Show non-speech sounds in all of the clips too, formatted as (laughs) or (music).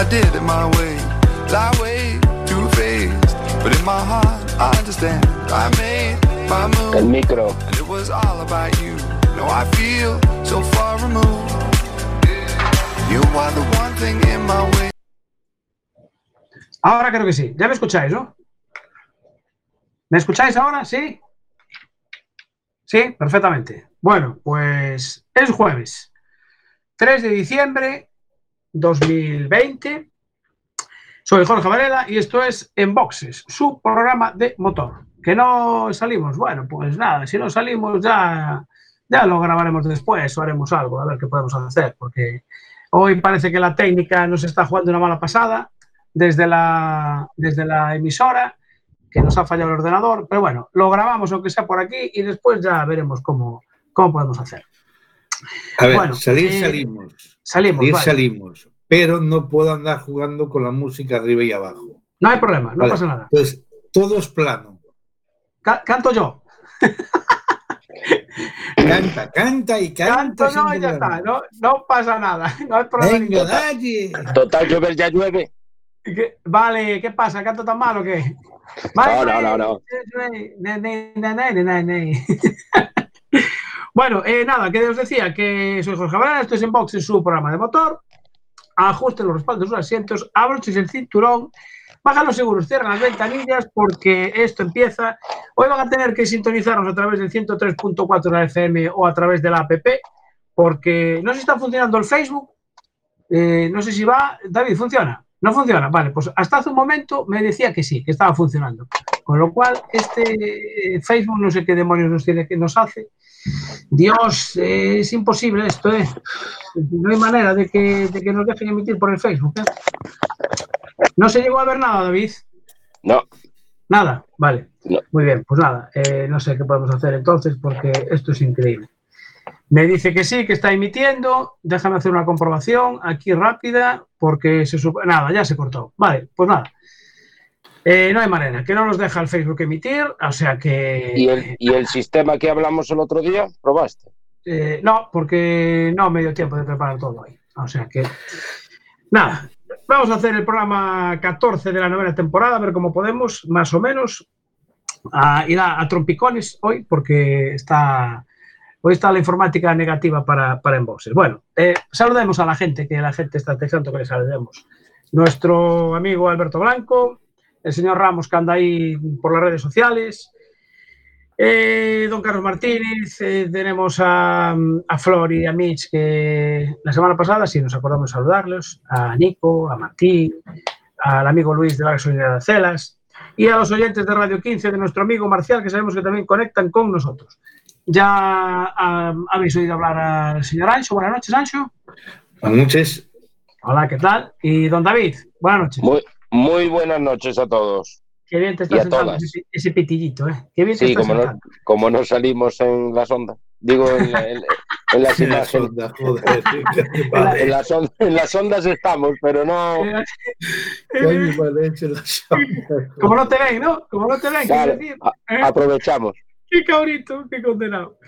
I did it my way, lie way too faced. But in my heart, I understand. I made my move. El micro. And it was all about you. No, I feel so far removed. You are the one thing in my way. Ahora creo que sí. Ya me escucháis, ¿no? ¿Me escucháis ahora? ¿Sí? Sí, perfectamente. Bueno, pues es jueves 3 de diciembre 2020. Soy Jorge Varela y esto es En Boxes, su programa de motor. Que no salimos, bueno, pues nada, si no salimos ya, ya lo grabaremos después o haremos algo, a ver qué podemos hacer, porque hoy parece que la técnica nos está jugando una mala pasada desde la, desde la emisora, que nos ha fallado el ordenador, pero bueno, lo grabamos aunque sea por aquí y después ya veremos cómo, cómo podemos hacer. A ver, Bueno, salir eh, salimos. Salimos, Salir vale. salimos. Pero no puedo andar jugando con la música arriba y abajo. No hay problema, no Vale, pasa nada. Entonces, todo es plano. Ca- canto yo. (laughs) Canta, canta y canta. Canto no, ya está. No, no pasa nada. (laughs) No hay problema Venga, dale. Total, llover ya llueve. ¿Qué- Vale, ¿qué pasa? ¿Canto tan mal o qué? No, no, no, no. (laughs) Bueno, eh, nada, que os decía que soy Jorge Varela, esto es en Box en su programa de motor. Ajusten los respaldos de sus asientos, abroches el cinturón, bajan los seguros, cierran las ventanillas porque esto empieza. Hoy van a tener que sintonizarnos a través del 103.4 de la FM o a través de la app porque no si está funcionando el Facebook. Eh, no sé si va. David, ¿funciona? No funciona. Vale, pues hasta hace un momento me decía que sí, que estaba funcionando. Con lo cual, este eh, Facebook no sé qué demonios nos tiene que nos hace. Dios, eh, es imposible esto, ¿eh? No hay manera de que, de que nos dejen emitir por el Facebook. ¿eh? No se llegó a ver nada, David. No, Nada, vale. No. Muy bien, pues nada, eh, no sé qué podemos hacer entonces porque esto es increíble. Me dice que sí, que está emitiendo. Déjame hacer una comprobación aquí rápida porque se Nada, ya se cortó. Vale, pues nada. Eh, no hay manera, que no nos deja el Facebook emitir, o sea que... ¿Y el, y el sistema que hablamos el otro día, probaste. Eh, no, porque no me dio tiempo de preparar todo hoy. O sea que. Nada, vamos a hacer el programa 14 de la novena temporada, a ver cómo podemos, más o menos. A ir a, a trompicones hoy, porque está. Hoy está la informática negativa para, para. Bueno, eh, saludemos a la gente, que la gente está deseando que le saludemos. Nuestro amigo Alberto Blanco, el señor Ramos, que anda ahí por las redes sociales, eh, don Carlos Martínez, eh, tenemos a, a Flor y a Mitch, que la semana pasada sí nos acordamos de saludarlos, a Nico, a Martín, al amigo Luis de la gasolinera de Celas y a los oyentes de Radio 15 de nuestro amigo Marcial, que sabemos que también conectan con nosotros. Ya habéis oído hablar al señor Ancho. Buenas noches, Ancho. Buenas noches. Hola, ¿qué tal? Y don David, buenas noches. Muy, muy buenas noches a todos. Qué bien te y está a sentando ese, ese pitillito, ¿eh? Qué bien te Sí, está como no, como no salimos en la sonda. Digo, en, la- en- en las En la imágenes. sonda, joder. En, las en las ondas estamos, pero no. hecho la sonda. Como no te ven, ¿no? Como no te ven, Claro, quiero decir. ¿eh? aprovechamos. Qué cabrito, qué condenado.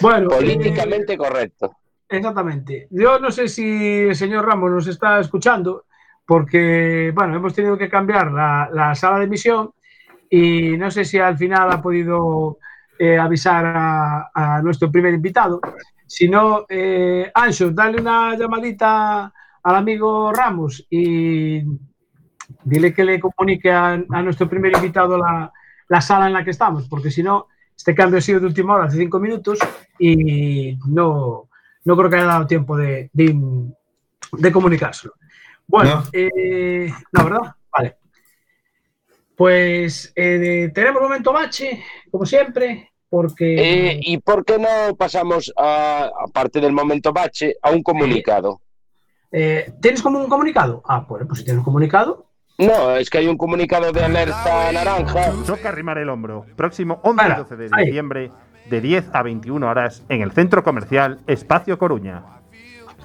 Bueno, eh, Políticamente correcto. Exactamente. Yo no sé si el señor Ramos nos está escuchando, porque, bueno, hemos tenido que cambiar la, la sala de emisión y no sé si al final ha podido eh, avisar a, a nuestro primer invitado. Si no, eh, Ancho, dale una llamadita al amigo Ramos y dile que le comunique a, a nuestro primer invitado la, la sala en la que estamos, porque si no, este cambio ha sido de última hora, hace cinco minutos, y no, no creo que haya dado tiempo de, de, de comunicárselo. Bueno, No. eh, no, ¿verdad? Vale. Pues eh, tenemos momento bache, como siempre, porque... Eh, ¿Y por qué no pasamos, a, aparte del momento bache, a un comunicado? eh, ¿Tienes como un comunicado? Ah, pues, pues si tienes un comunicado. No, es que hay un comunicado de alerta naranja. Toca arrimar el hombro. Próximo 11 y Para, 12 de ahí. diciembre, de 10 a 21 horas, en el Centro Comercial Espacio Coruña.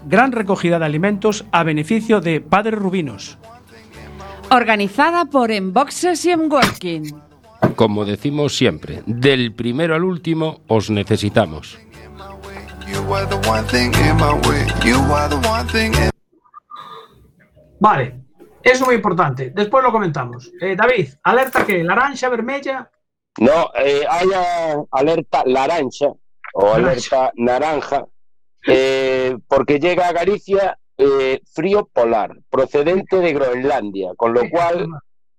Gran recogida de alimentos a beneficio de Padres Rubinos. Organizada por Enboxes y Enworking. Como decimos siempre, del primero al último os necesitamos. Vale, eso es muy importante. Después lo comentamos. Eh, David, alerta que naranja, vermella. No, eh, haya alerta laranja o alerta naranja, eh, porque llega a Galicia eh, frío polar, procedente de Groenlandia, con lo cual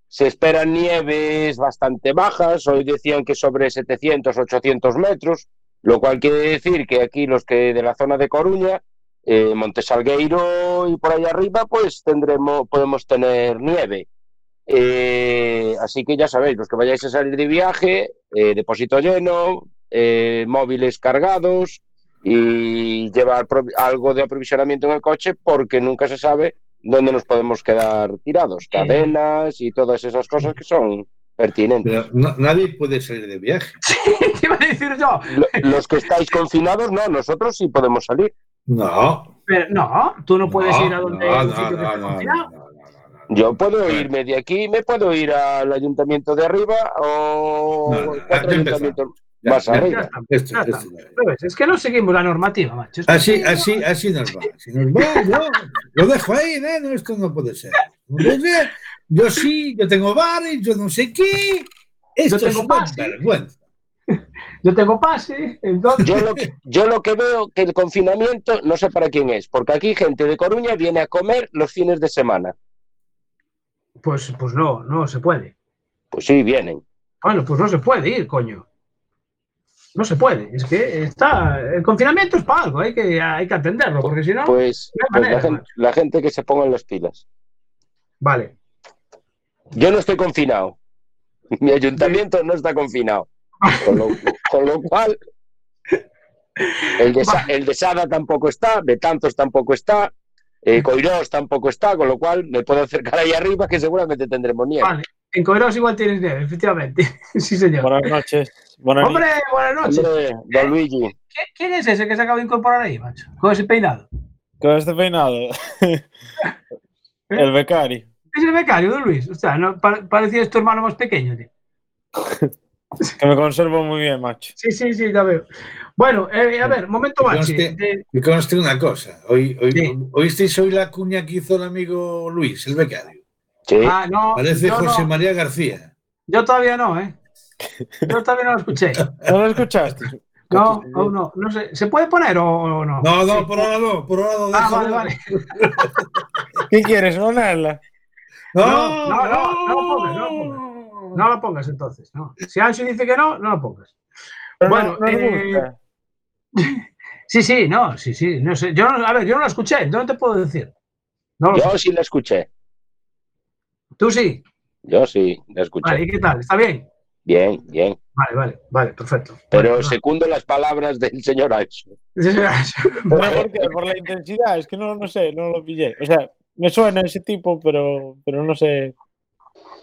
se esperan nieves bastante bajas, hoy decían que sobre 700, 800 metros, lo cual quiere decir que aquí los que de la zona de Coruña, eh, Montesalgueiro y por ahí arriba, pues tendremos, podemos tener nieve. Eh, así que ya sabéis, los que vayáis a salir de viaje, eh, depósito lleno, eh, móviles cargados y llevar algo de aprovisionamiento en el coche porque nunca se sabe dónde nos podemos quedar tirados. Cadenas y todas esas cosas que son pertinentes. Pero no- nadie puede salir de viaje. (laughs) Te iba a decir yo. Lo- Los que estáis confinados, no, nosotros sí podemos salir. No. Pero no, tú no puedes no, ir a donde no, un no, sitio que no, esté no, confinado. no, no, no, no. Yo puedo irme de aquí, me puedo ir al ayuntamiento de arriba o No, ya arriba. Esto- esto no es. Es que no seguimos la normativa, macho. Es Así, así, así nos va. Así nos va, yo lo dejo ahí, ¿eh? No, esto no puede ser. No ser. Yo sí, yo tengo bares, yo no sé qué. Esto Yo es tengo una pase. vergüenza. (laughs) Yo tengo pase, entonces. Yo lo, que, yo lo que veo que el confinamiento, no sé para quién es, porque aquí gente de Coruña viene a comer los fines de semana. Pues, pues no, no se puede. Pues sí, vienen. Bueno, pues no se puede ir, coño. No se puede. Es que está. El confinamiento es para algo, hay que, hay que atenderlo, porque si no. Pues, no hay pues la, gente, macho. la gente que se ponga en las pilas. Vale. Yo no estoy confinado. (laughs) Mi ayuntamiento no está confinado. Con lo, con lo cual, el de, el de Sada tampoco está, Betanzos tampoco está, eh, Coirós tampoco está, con lo cual me puedo acercar ahí arriba que seguramente tendremos nieve. Vale. En Coiros igual tienes nieve, efectivamente. sí, señor. Buenas noches. Buenas Hombre, buenas noches. Hombre, don Luigi. ¿Qui- ¿Quién es ese que se acaba de incorporar ahí, macho? Con ese peinado. Con este peinado. El becario. Es el becario de Luis. O sea, no, pa- parecía tu hermano más pequeño, tío. Que me conservo muy bien, macho. Sí, sí, sí, ya veo. Bueno, eh, a ver, momento de- Me conste una cosa. Hoy, hoy, Sí. ¿Oísteis hoy la cuña que hizo el amigo Luis, el becario? Sí. Ah, no, Parece yo, José no, María García. yo todavía no, ¿eh? Yo todavía no lo escuché. (laughs) ¿No lo escuchaste? No, aún no, no sé. ¿Se puede poner o, no? No, no, Sí. por ahora no, por ahora no. Ah, vale, vale. ¿Qué quieres, ponerla? No, No, no, no, no lo pongas, no lo pongas. No lo pongas entonces, no. Si Ancho dice que no, no lo pongas. Pero Bueno, no, eh. (laughs) Sí, sí, no, sí, sí. No sé. Yo no, a ver, yo no lo escuché, yo no te puedo decir. No lo sé. Yo sí la escuché. Tú sí. Yo sí la escuché. Vale, ¿y qué tal? ¿Está bien? Bien, bien. Vale, vale, vale, perfecto. Pero Bueno, secundo las palabras del señor Ancho. no. (laughs) ¿Pero por qué? Por la intensidad, es que no, no sé, no lo pillé. O sea, me suena ese tipo, pero, pero no sé.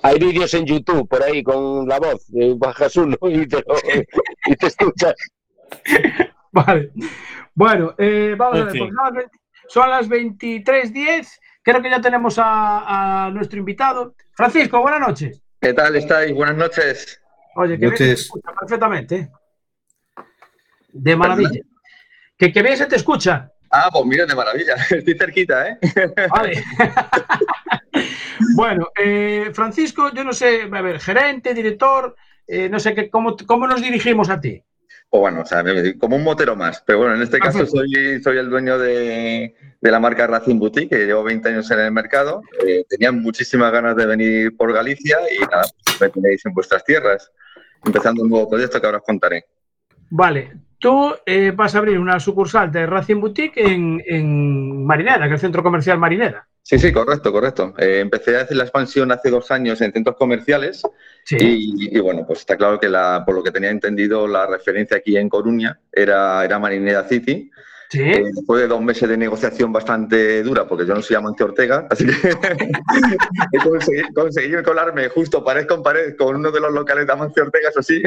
Hay vídeos en YouTube por ahí con la voz, bajas uno y te, lo- y te escuchas. (laughs) Vale. Bueno, eh, vamos En a ver. pues son las 20 son las 23.10. Creo que ya tenemos a, a nuestro invitado. Francisco, buenas noches. ¿Qué tal estáis? Buenas noches. Oye, que bien se te Noches. escucha perfectamente. ¿eh? De maravilla. Que, que bien se te escucha. Ah, pues mira, de maravilla. (laughs) Estoy cerquita, ¿eh? (laughs) Vale. (laughs) bueno, eh, Francisco, yo no sé, a ver, gerente, director, eh, no sé qué, cómo, cómo nos dirigimos a ti. O bueno, o sea, como un motero más. Pero bueno, en este caso soy, soy el dueño de, de la marca Racing Boutique, que llevo 20 años en el mercado. Eh, tenía muchísimas ganas de venir por Galicia y nada, pues me tenéis en vuestras tierras, empezando un nuevo proyecto que ahora os contaré. Vale, tú eh, vas a abrir una sucursal de Racing Boutique en, en Marinera, que es el centro comercial Marinera. Sí, sí, correcto, correcto. Eh, empecé a hacer la expansión hace dos años en centros comerciales Sí. y, y, bueno, pues está claro que la, por lo que tenía entendido la referencia aquí en Coruña era, era Marinera City. Sí. Eh, después de dos meses de negociación bastante dura, porque yo no soy Amancio Ortega, así que (laughs) he conseguido, conseguido colarme justo pared con pared con uno de los locales de Amancio Ortega, eso sí.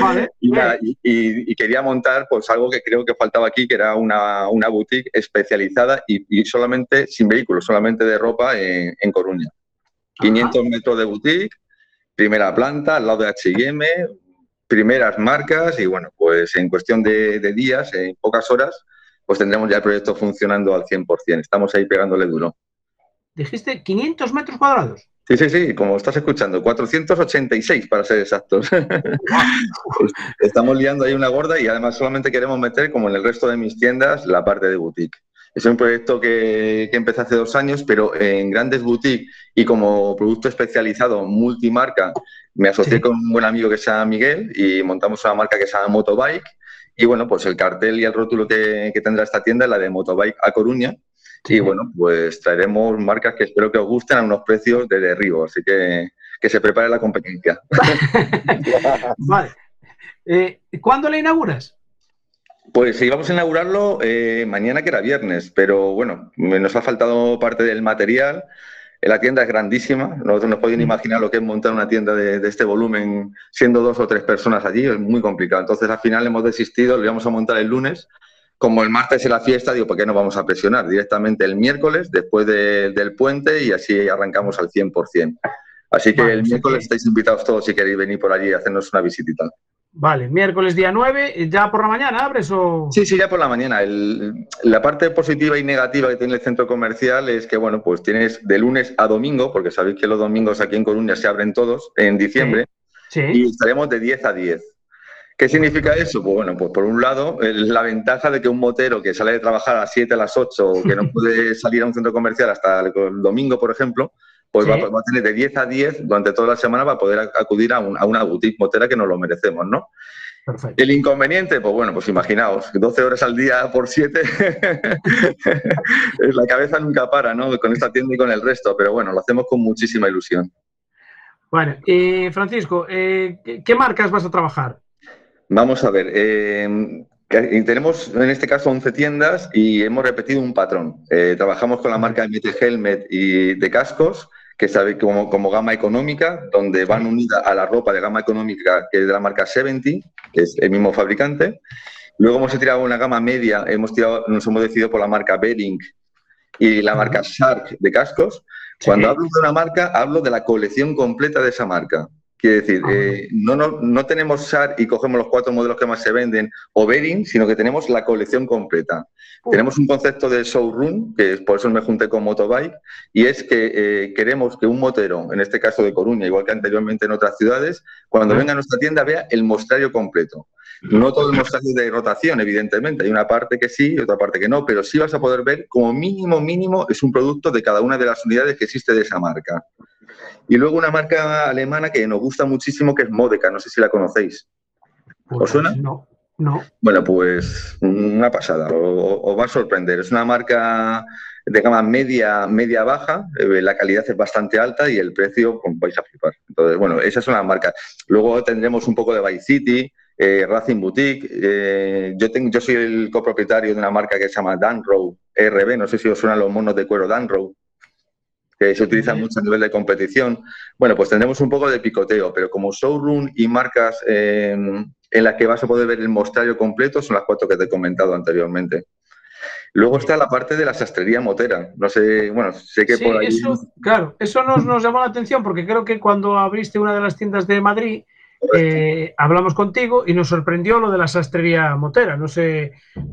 Vale. (laughs) Y, nada, y- y- y quería montar pues algo que creo que faltaba aquí, que era una, una boutique especializada y, solamente sin vehículos, solamente de ropa en, en Coruña. 500 metros de boutique, primera planta, al lado de H&M, primeras marcas y bueno, pues en cuestión de, de días, en pocas horas, pues tendremos ya el proyecto funcionando al 100%. Estamos ahí pegándole duro. Dijiste 500 metros cuadrados. Sí, sí, sí, como estás escuchando, 486 para ser exactos. (laughs) Estamos liando ahí una gorda y además solamente queremos meter, como en el resto de mis tiendas, la parte de boutique. Es un proyecto que, que empecé hace dos años, pero en grandes boutiques y como producto especializado multimarca, me asocié Sí. con un buen amigo que se llama Miguel y montamos una marca que se llama Motobike. Y bueno, pues el cartel y el rótulo que, que tendrá esta tienda es la de Motobike a Coruña. Sí. Y bueno, pues traeremos marcas que espero que os gusten a unos precios de derribo. Así que que se prepare la competencia. (laughs) Vale. Eh, ¿Cuándo la inauguras? Pues íbamos a inaugurarlo eh, mañana, que era viernes, pero bueno, nos ha faltado parte del material. La tienda es grandísima, no nos podéis imaginar lo que es montar una tienda de, de este volumen siendo dos o tres personas allí, es muy complicado. Entonces al final hemos desistido, lo íbamos a montar el lunes. Como el martes es la fiesta, digo, ¿por qué no vamos a presionar? Directamente el miércoles, después de- del puente, y así arrancamos al 100%. Así que el miércoles estáis invitados todos si queréis venir por allí y hacernos una visitita. Vale, miércoles día 9, eh, ¿ya por la mañana abres o...? Sí, sí, ya por la mañana. El- la parte positiva y negativa que tiene el centro comercial es que, bueno, pues tienes de lunes a domingo, porque sabéis que los domingos aquí en Coruña se abren todos en diciembre, Sí. y estaremos de 10 a 10. ¿Qué significa eso? Pues bueno, pues por un lado, el- la ventaja de que un motero que sale de trabajar a las 7, a las 8, o que no (laughs) puede salir a un centro comercial hasta el domingo, por ejemplo, pues Sí. va, va a tener de 10 a 10 durante toda la semana para poder ac- acudir a, un- a una boutique motera que nos lo merecemos, ¿no? Perfecto. El inconveniente, pues bueno, pues imaginaos, 12 horas al día por 7, (laughs) la cabeza nunca para, ¿no? Con esta tienda y con el resto, pero bueno, lo hacemos con muchísima ilusión. Bueno, eh, Francisco, eh, ¿qué, marcas vas a trabajar? Vamos a ver, eh, que- tenemos en este caso 11 tiendas y hemos repetido un patrón. Eh, trabajamos con la marca MT Helmet y de cascos, que sabe como, como gama económica, donde van unidas a la ropa de gama económica, que es de la marca 70, que es el mismo fabricante. Luego hemos tirado una gama media, hemos tirado, nos hemos decidido por la marca Bering y la marca Shark de cascos. Cuando Sí. hablo de una marca, hablo de la colección completa de esa marca. Quiere decir, Ah. eh, no, no, no tenemos SAR y cogemos los cuatro modelos que más se venden o Bering, sino que tenemos la colección completa. Uh. Tenemos un concepto de showroom, que es por eso me junté con Motobike, y es que eh, queremos que un motero, en este caso de Coruña, igual que anteriormente en otras ciudades, cuando venga a nuestra tienda vea el mostrario completo. No todo el mostrario de rotación, evidentemente. Hay una parte que sí y otra parte que no, pero sí vas a poder ver como mínimo, mínimo, es un producto de cada una de las unidades que existe de esa marca. Y luego una marca alemana que nos gusta muchísimo, que es Modeca, no sé si la conocéis. Pues suena? No, no. Bueno, pues una pasada, o- os va a sorprender. Es una marca de gama media, media baja, eh, la calidad es bastante alta y el precio pues, vais a flipar. Entonces, bueno, esa es una marca. Luego tendremos un poco de Vice City, eh, Racing Boutique. eh, yo, tengo, yo soy el copropietario de una marca que se llama Danrow RB, no sé si os suenan los monos de cuero Danrow. Que se utiliza mucho a nivel de competición. Bueno, pues tendremos un poco de picoteo, pero como showroom y marcas eh, en las que vas a poder ver el mostrario completo son las cuatro que te he comentado anteriormente. Luego está la parte de la sastrería motera. No sé, bueno, sé que Sí, por ahí. eso, claro, eso nos, nos llamó la atención porque creo que cuando abriste una de las tiendas de Madrid, eh, hablamos contigo y nos sorprendió lo de la sastrería motera. No sé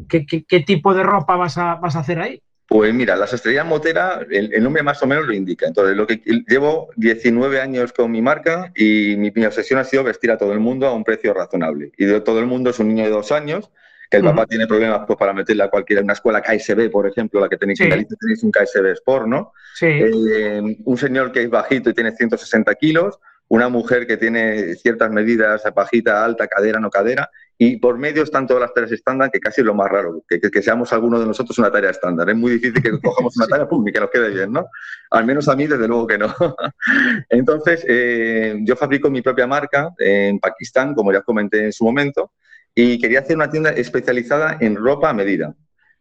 qué, qué- qué tipo de ropa vas a, vas a hacer ahí. Pues mira, la sastrería motera, el, el nombre más o menos lo indica. Entonces, lo que llevo 19 años con mi marca y mi, mi obsesión ha sido vestir a todo el mundo a un precio razonable. Y de todo el mundo es un niño de dos años, que el papá tiene problemas pues, para meterle a cualquiera, una escuela KSB, por ejemplo, la que tenéis Sí. en Galicia, tenéis un KSB Sport, ¿no? Sí. Eh, un señor que es bajito y tiene 160 kilos, una mujer que tiene ciertas medidas, bajita, alta, cadera, no cadera, y por medio están todas las tareas estándar, que casi es lo más raro, que, que- que seamos alguno de nosotros una tarea estándar. Es muy difícil que cojamos una (laughs) tarea pum, y que nos quede bien, ¿no? Al menos a mí, desde luego que no. (laughs) Entonces, eh, yo fabrico mi propia marca en Pakistán, como ya comenté en su momento, y quería hacer una tienda especializada en ropa a medida.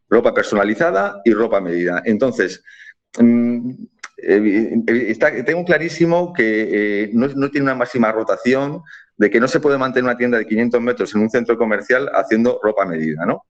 Ropa personalizada y ropa a medida. Entonces, mm, eh, eh, está- tengo clarísimo que eh, no, no tiene una máxima rotación, de que no se puede mantener una tienda de 500 metros en un centro comercial haciendo ropa a medida, ¿no?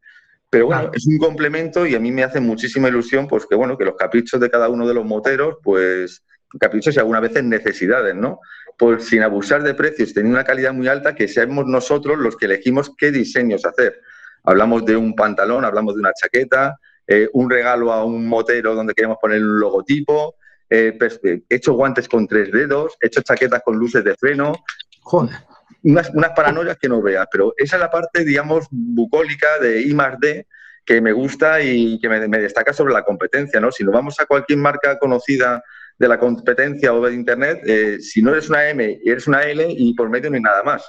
Pero bueno, es un complemento y a mí me hace muchísima ilusión, pues que bueno, que los caprichos de cada uno de los moteros, pues caprichos y algunas veces necesidades, ¿no? Pues sin abusar de precios, teniendo una calidad muy alta, que seamos nosotros los que elegimos qué diseños hacer. Hablamos de un pantalón, hablamos de una chaqueta, eh, un regalo a un motero donde queremos poner un logotipo, eh, eh, hecho guantes con tres dedos, hecho chaquetas con luces de freno. Joder. Unas, unas paranoias que no veas, pero esa es la parte, digamos, bucólica de I más D que me gusta y que me, me destaca sobre la competencia, ¿no? Si nos vamos a cualquier marca conocida de la competencia o de Internet, eh, si no eres una M eres una L y por medio no hay nada más.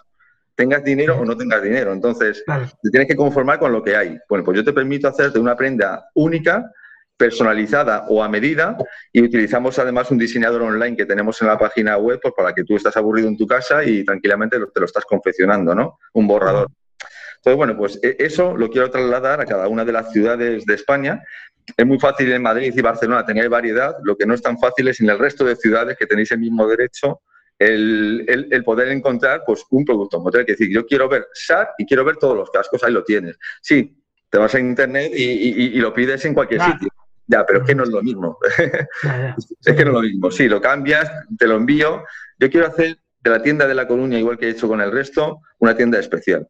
Tengas dinero o no tengas dinero. Entonces, te tienes que conformar con lo que hay. Bueno, pues yo te permito hacerte una prenda única, personalizada o a medida y utilizamos además un diseñador online que tenemos en la página web pues, para que tú estás aburrido en tu casa y tranquilamente te lo estás confeccionando, ¿no? Un borrador. Entonces, bueno, pues e- eso lo quiero trasladar a cada una de las ciudades de España. Es muy fácil en Madrid y Barcelona tener variedad, lo que no es tan fácil es en el resto de ciudades que tenéis el mismo derecho el, el- el poder encontrar pues, un producto motor. Es decir, yo quiero ver SAR y quiero ver todos los cascos, ahí lo tienes. Sí, te vas a internet y, y- y lo pides en cualquier sitio. Ya, pero es que no es lo mismo. (laughs) es que no es lo mismo. Sí, lo cambias, te lo envío. Yo quiero hacer de la tienda de La Coruña, igual que he hecho con el resto, una tienda especial.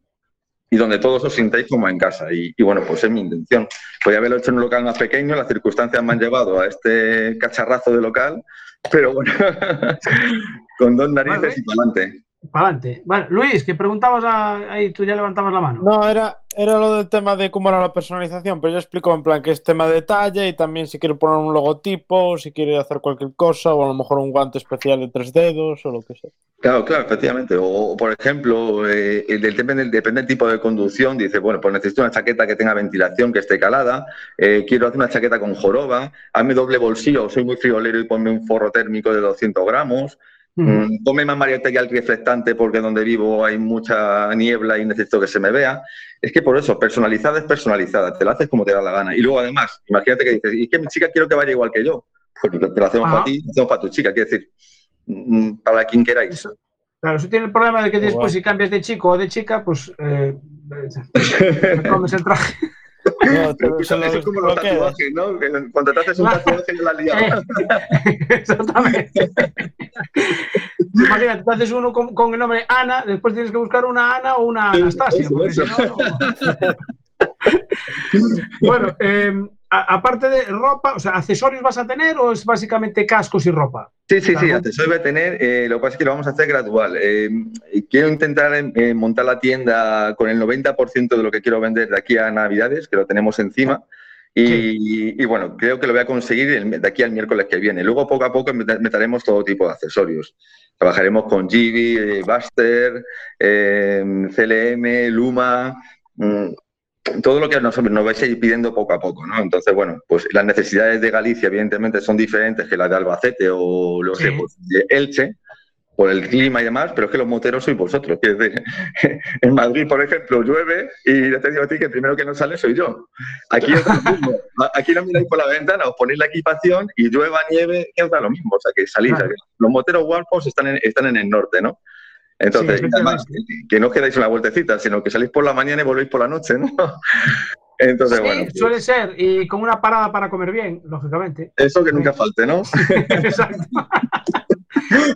Y donde todos os sintáis como en casa. Y, y bueno, pues es mi intención. Podría haberlo hecho en un local más pequeño, las circunstancias me han llevado a este cacharrazo de local, pero bueno, (laughs) con dos narices y para adelante. Para adelante. Vale, Luis, que preguntabas a- ahí, tú ya levantabas la mano. No, era, era lo del tema de cómo era la personalización, pero yo explico en plan que es tema de talla y también si quiere poner un logotipo, si quiere hacer cualquier cosa, o a lo mejor un guante especial de tres dedos o lo que sea. Claro, claro, efectivamente. O, por ejemplo, eh, el del- depende del tipo de conducción. Dice, bueno, pues necesito una chaqueta que tenga ventilación, que esté calada. eh, quiero hacer una chaqueta con joroba. Hazme doble bolsillo. Soy muy friolero y ponme un forro térmico de 200 gramos. Mm, Ponme más material reflectante porque donde vivo hay mucha niebla y necesito que se me vea. Es que por eso, personalizada es personalizada. Te la haces como te da la gana. Y luego, además, imagínate que dices, y es que mi chica quiero que vaya igual que yo. Pues te lo hacemos Ajá. para ti, lo hacemos para tu chica. Quiero decir, mm, para quien queráis. Claro, eso tiene el problema de que después, si cambias de chico o de chica, pues. Eh, (laughs) te comes el traje. Eso, eso es como los tatuajes, ¿no? Cuando te haces un tatuaje no la liado. (laughs) Exactamente. Imagínate, tú haces uno con, con el nombre Ana, después tienes que buscar una Ana o una Anastasia. Eso. si no, no. (laughs) bueno, eh, a- aparte de ropa, o sea, ¿accesorios vas a tener o es básicamente cascos y ropa? Sí, sí, sí, accesorios voy a tener. eh, lo que pasa es que lo vamos a hacer gradual. Eh, quiero intentar eh, montar la tienda con el 90% de lo que quiero vender de aquí a Navidades, que lo tenemos encima. Y, y bueno, creo que lo voy a conseguir el- de aquí al miércoles que viene. Luego, poco a poco, met- meteremos todo tipo de accesorios. Trabajaremos con Givi, Buster, CLM, Luma, mm, todo lo que nos, nos vais a ir pidiendo poco a poco, ¿no? Entonces, bueno, pues las necesidades de Galicia, evidentemente, son diferentes que las de Albacete o, lo sé, Sí. pues, de Elche. por el clima y demás, pero es que los moteros sois vosotros. Decir, (laughs) en Madrid, por ejemplo, llueve y ya te digo a ti que el primero que no sale soy yo. Aquí es lo mismo. (laughs) Aquí no miráis por la ventana, os ponéis la equipación y llueva, nieve, da lo mismo. O sea, que salís. Los moteros Warpos están en, están en el norte, ¿no? Entonces, Sí, además, que no os quedáis una vueltecita, sino que salís por la mañana y volvéis por la noche, ¿no? (laughs) Entonces, Sí, bueno, suele ser, y con una parada para comer bien, lógicamente. eso que nunca falte, ¿no? (laughs) Exacto.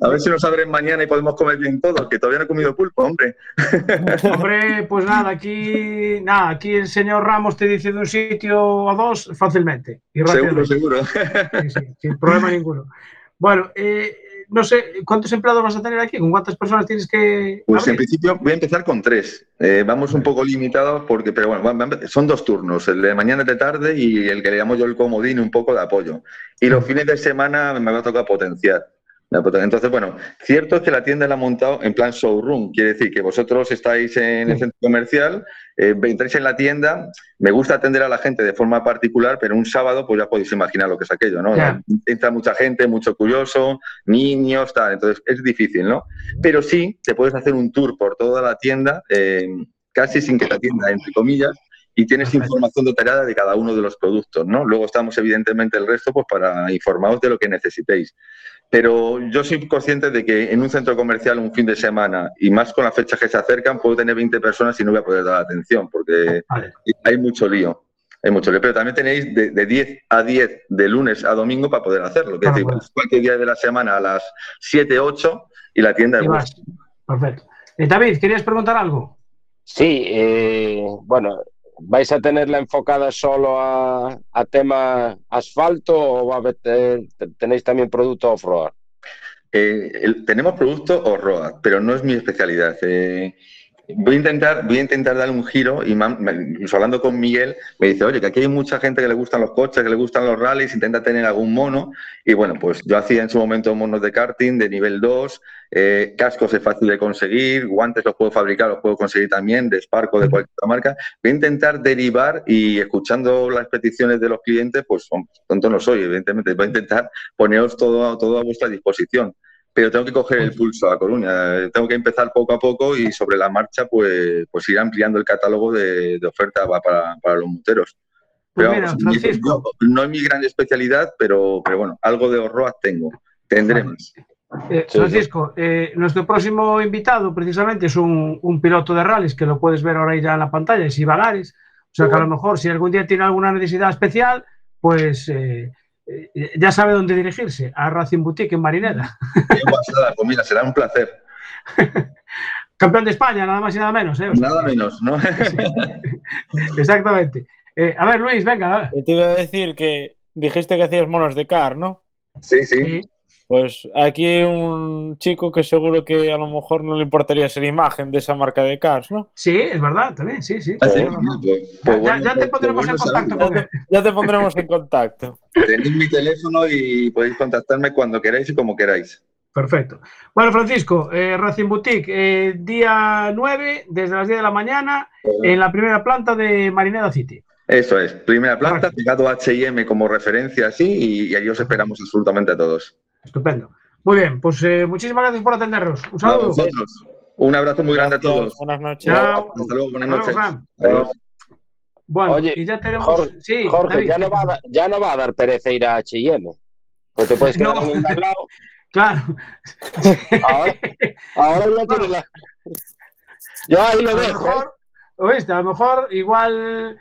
A ver si nos abren mañana y podemos comer bien todos, que todavía no he comido pulpo, hombre. (laughs) Hombre, pues nada, aquí, nada, aquí el señor Ramos te dice de un sitio o dos fácilmente. Y Seguro, seguro. Sí, sí, sin problema ninguno. Bueno, eh, no sé, ¿cuántos empleados vas a tener aquí? ¿Con cuántas personas tienes que.? Pues en principio voy a empezar con tres. Eh, vamos un poco limitados porque, pero bueno, son dos turnos, el de mañana y de tarde y el que le llamo yo el comodín, un poco de apoyo. Y los fines de semana me va a tocar potenciar. Poten- Entonces, bueno, cierto es que la tienda la ha montado en plan showroom, quiere decir que vosotros estáis en el centro comercial, eh, entráis en la tienda, me gusta atender a la gente de forma particular, pero un sábado pues ya podéis imaginar lo que es aquello, ¿no? Entra mucha gente, mucho curioso, niños, tal, entonces es difícil, ¿no? Pero sí, te puedes hacer un tour por toda la tienda, eh, casi sin que te atienda, entre comillas, y tienes información detallada de cada uno de los productos, ¿no? Luego estamos, evidentemente, el resto, pues para informaros de lo que necesitéis. Pero yo soy consciente de que en un centro comercial un fin de semana, y más con las fechas que se acercan, puedo tener 20 personas y no voy a poder dar atención, porque Vale. hay mucho lío. Hay mucho lío. Pero también tenéis de, de 10 a 10 de lunes a domingo para poder hacerlo. Es Para decir, cualquier día de la semana a las 7, 8 y la tienda es. Perfecto. Eh, David, ¿querías preguntar algo? Sí, eh, bueno, ¿vais a tenerla enfocada solo a, a tema asfalto o va a tenéis también producto off-road? Eh, tenemos producto o ROA, pero no es mi especialidad. Eh, voy, a intentar, voy a intentar darle un giro y hablando con Miguel me dice, oye, que aquí hay mucha gente que le gustan los coches, que le gustan los rallies, intenta tener algún mono. Y bueno, pues yo hacía en su momento monos de karting de nivel 2, eh, cascos es fácil de conseguir, guantes los puedo fabricar, los puedo conseguir también, de Sparco, de cualquier marca. Voy a intentar derivar y escuchando las peticiones de los clientes, pues tonto no soy, evidentemente, voy a intentar poneros todo, todo a vuestra disposición. Pero tengo que coger el pulso a Coruña, tengo que empezar poco a poco y sobre la marcha, pues, pues ir ampliando el catálogo de, de oferta pa- para, para los moteros. Pues Pero mira, vamos, Francisco. yo- no es mi gran especialidad, pero, pero bueno, algo de horror tengo, tendré más. Eh, Francisco, eh, nuestro próximo invitado precisamente es un, un piloto de rallies que lo puedes ver ahora ya en la pantalla, es Ibagares. O sea que a lo mejor si algún día tiene alguna necesidad especial, pues eh, eh, ya sabe dónde dirigirse, a Racing Boutique en Marineda. Qué guasada, pues mira, será un placer. (laughs) Campeón de España, nada más y nada menos. ¿eh? O sea, Nada menos, ¿no? (laughs) Exactamente. Eh, a ver, Luis, venga. a ver. Te iba a decir que dijiste que hacías monos de car, ¿no? Sí, sí. Sí. Pues aquí hay un chico que seguro que a lo mejor no le importaría ser imagen de esa marca de cars, ¿no? Sí, es verdad, también, sí, sí. Ah, pues- Ya, pues ya- bueno, ya te pues- pondremos pues en contacto saberlo. con él. Ya te pondremos en contacto. Tenéis mi teléfono y podéis contactarme cuando queráis y como queráis. Perfecto. Bueno, Francisco, eh, Racing Boutique, eh, día 9, desde las 10 de la mañana, en la primera planta de Marineda City. Eso es, primera planta, pegado H&M como referencia así y, y ahí os esperamos absolutamente a todos. Estupendo. Muy bien, pues eh, muchísimas gracias por atendernos. Un A saludo. Un abrazo muy grande a todos. Buenas noches. Chao. Hasta luego, buenas noches. Adiós. Bueno, Oye, y ya tenemos. Jorge, sí, Jorge, David. ya, no va a, dar- ya no va a dar pereza ir a H&M. Pues te puedes quedar No. en un lado. (laughs) Claro. Ahora, ahora ya tienes la... Yo ahí A lo lo dejo. ¿eh? mejor, oíste, a lo mejor igual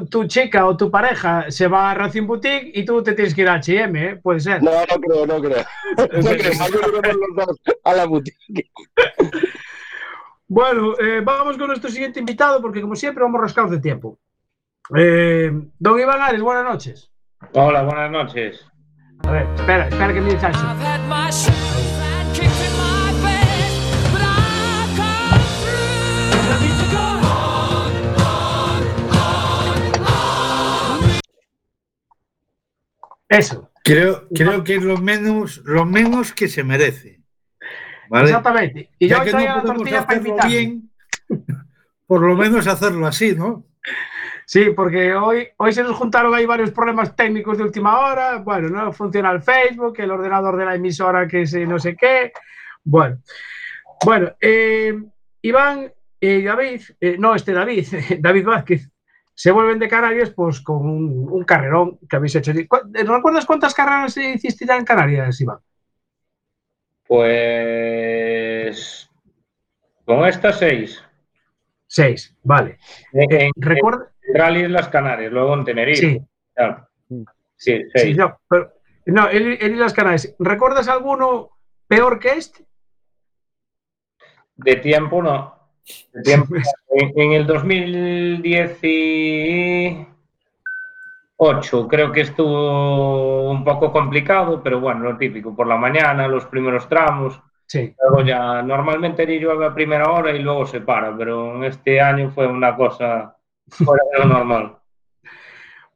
tu, tu chica o tu pareja se va a Racing Boutique y tú te tienes que ir a H&M, ¿eh? puede ser. No, no creo, no creo. (laughs) No creo, los dos a la boutique. (laughs) Bueno, eh, vamos con nuestro siguiente invitado porque como siempre vamos rascados de tiempo. Eh, don Iván Ares, buenas noches. Hola, buenas noches. A ver, espera, espera que me Sánchez. Eso, Creo, creo que es lo menos, lo menos que se merece. ¿vale? exactamente. Y yo Ya que no podemos para hacerlo bien, por lo menos hacerlo así, ¿no? Sí, porque hoy, hoy se nos juntaron ahí varios problemas técnicos de última hora. Bueno, no funciona el Facebook, el ordenador de la emisora que se no sé qué. Bueno, bueno, eh, Iván y David, eh, no, este David, (laughs) David Vázquez, se vuelven de Canarias pues con un, un carrerón que habéis hecho. ¿Cu- ¿Recuerdas cuántas carreras hiciste ya en Canarias, Iván? Pues. Con estas seis. Seis, vale. En, en- Recuerda. en Rally en las Canarias, luego en Tenerife. Sí. Claro. Sí, Sí, seis. no, pero, no, el, el Islas Canarias. ¿Recuerdas alguno peor que este? De tiempo no. (laughs) En, en el 2018 creo que estuvo un poco complicado, pero bueno, lo típico, por la mañana, los primeros tramos. Sí. Luego ya, normalmente llueve a primera hora y luego se para, pero en este año fue una cosa fuera de lo normal.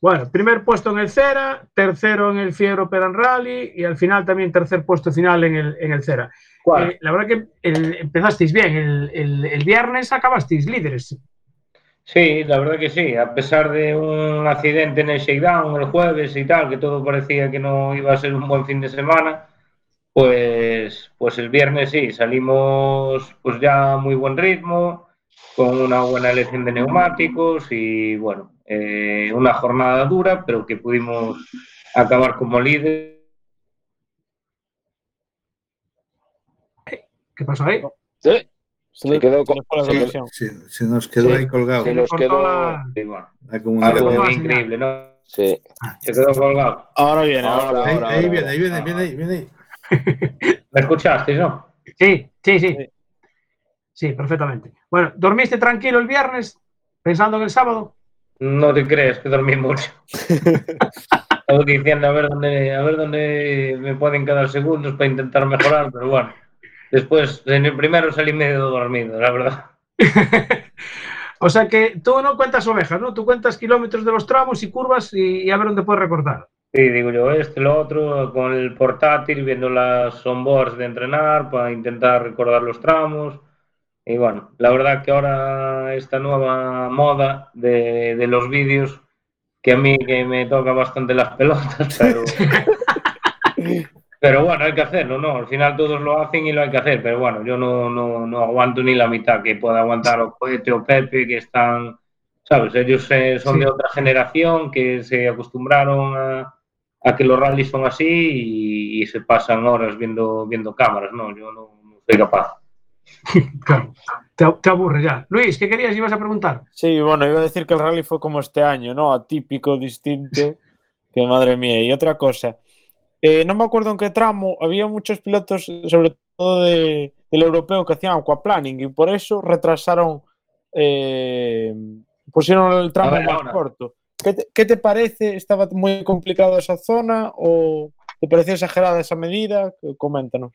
Bueno, primer puesto en el Cera, tercero en el Fiero Pedan Rally y al final también tercer puesto final en el, en el Cera. Eh, la verdad que el- empezasteis bien, el, el- el viernes acabasteis líderes. Sí, la verdad que sí, a pesar de un accidente en el shakedown el jueves y tal, que todo parecía que no iba a ser un buen fin de semana, pues, pues el viernes sí, salimos pues ya a muy buen ritmo, con una buena elección de neumáticos y bueno, eh, una jornada dura, pero que pudimos acabar como líder. ¿Qué pasó ahí? Sí. Se quedó con- se, sí. se- se nos quedó Sí, ahí colgado. se nos quedó Sí, bueno, la algo increíble, ¿no? Sí. Se quedó colgado. Ahora viene, ahora. Ahí, ahora, ahí ahora. viene, ahí viene, viene ahí, viene (laughs) ahí. ¿Me escuchaste, no? Sí, sí, sí. Sí, perfectamente. Bueno, ¿dormiste tranquilo el viernes pensando en el sábado? No te crees que dormí mucho. (laughs) Estaba diciendo a ver dónde, a ver dónde me pueden quedar segundos para intentar mejorar, pero bueno. Después, en el primero salí medio dormido, la verdad. (laughs) O sea que tú no cuentas ovejas, ¿no? Tú cuentas kilómetros de los tramos y curvas y, y a ver dónde puedes recortar. Sí, digo yo, este, lo otro, con el portátil, viendo las onboards de entrenar para intentar recordar los tramos. Y bueno, la verdad que ahora esta nueva moda de, de los vídeos, que a mí que me toca bastante las pelotas, pero, (laughs) pero bueno, hay que hacerlo, ¿no? Al final todos lo hacen y lo hay que hacer, pero bueno, yo no, no, no aguanto ni la mitad que pueda aguantar o Cohete o Pepe, que están, ¿sabes? Ellos eh, son Sí. de otra generación que se acostumbraron a, a que los rallies son así y, y se pasan horas viendo, viendo cámaras, ¿no? Yo no, no soy capaz. (laughs) Claro, te, te aburre ya. Luis, ¿qué querías? ¿Ibas a preguntar? Sí, bueno, iba a decir que el rally fue como este año, ¿no? Atípico, distinto. (laughs) Que madre mía. Y otra cosa, eh, no me acuerdo en qué tramo, había muchos pilotos, sobre todo de- del europeo, que hacían aquaplaning y por eso retrasaron, eh, pusieron el tramo ver, más ahora. corto. ¿Qué te, qué te parece? ¿Estaba muy complicado esa zona o te pareció exagerada esa medida? Coméntanos.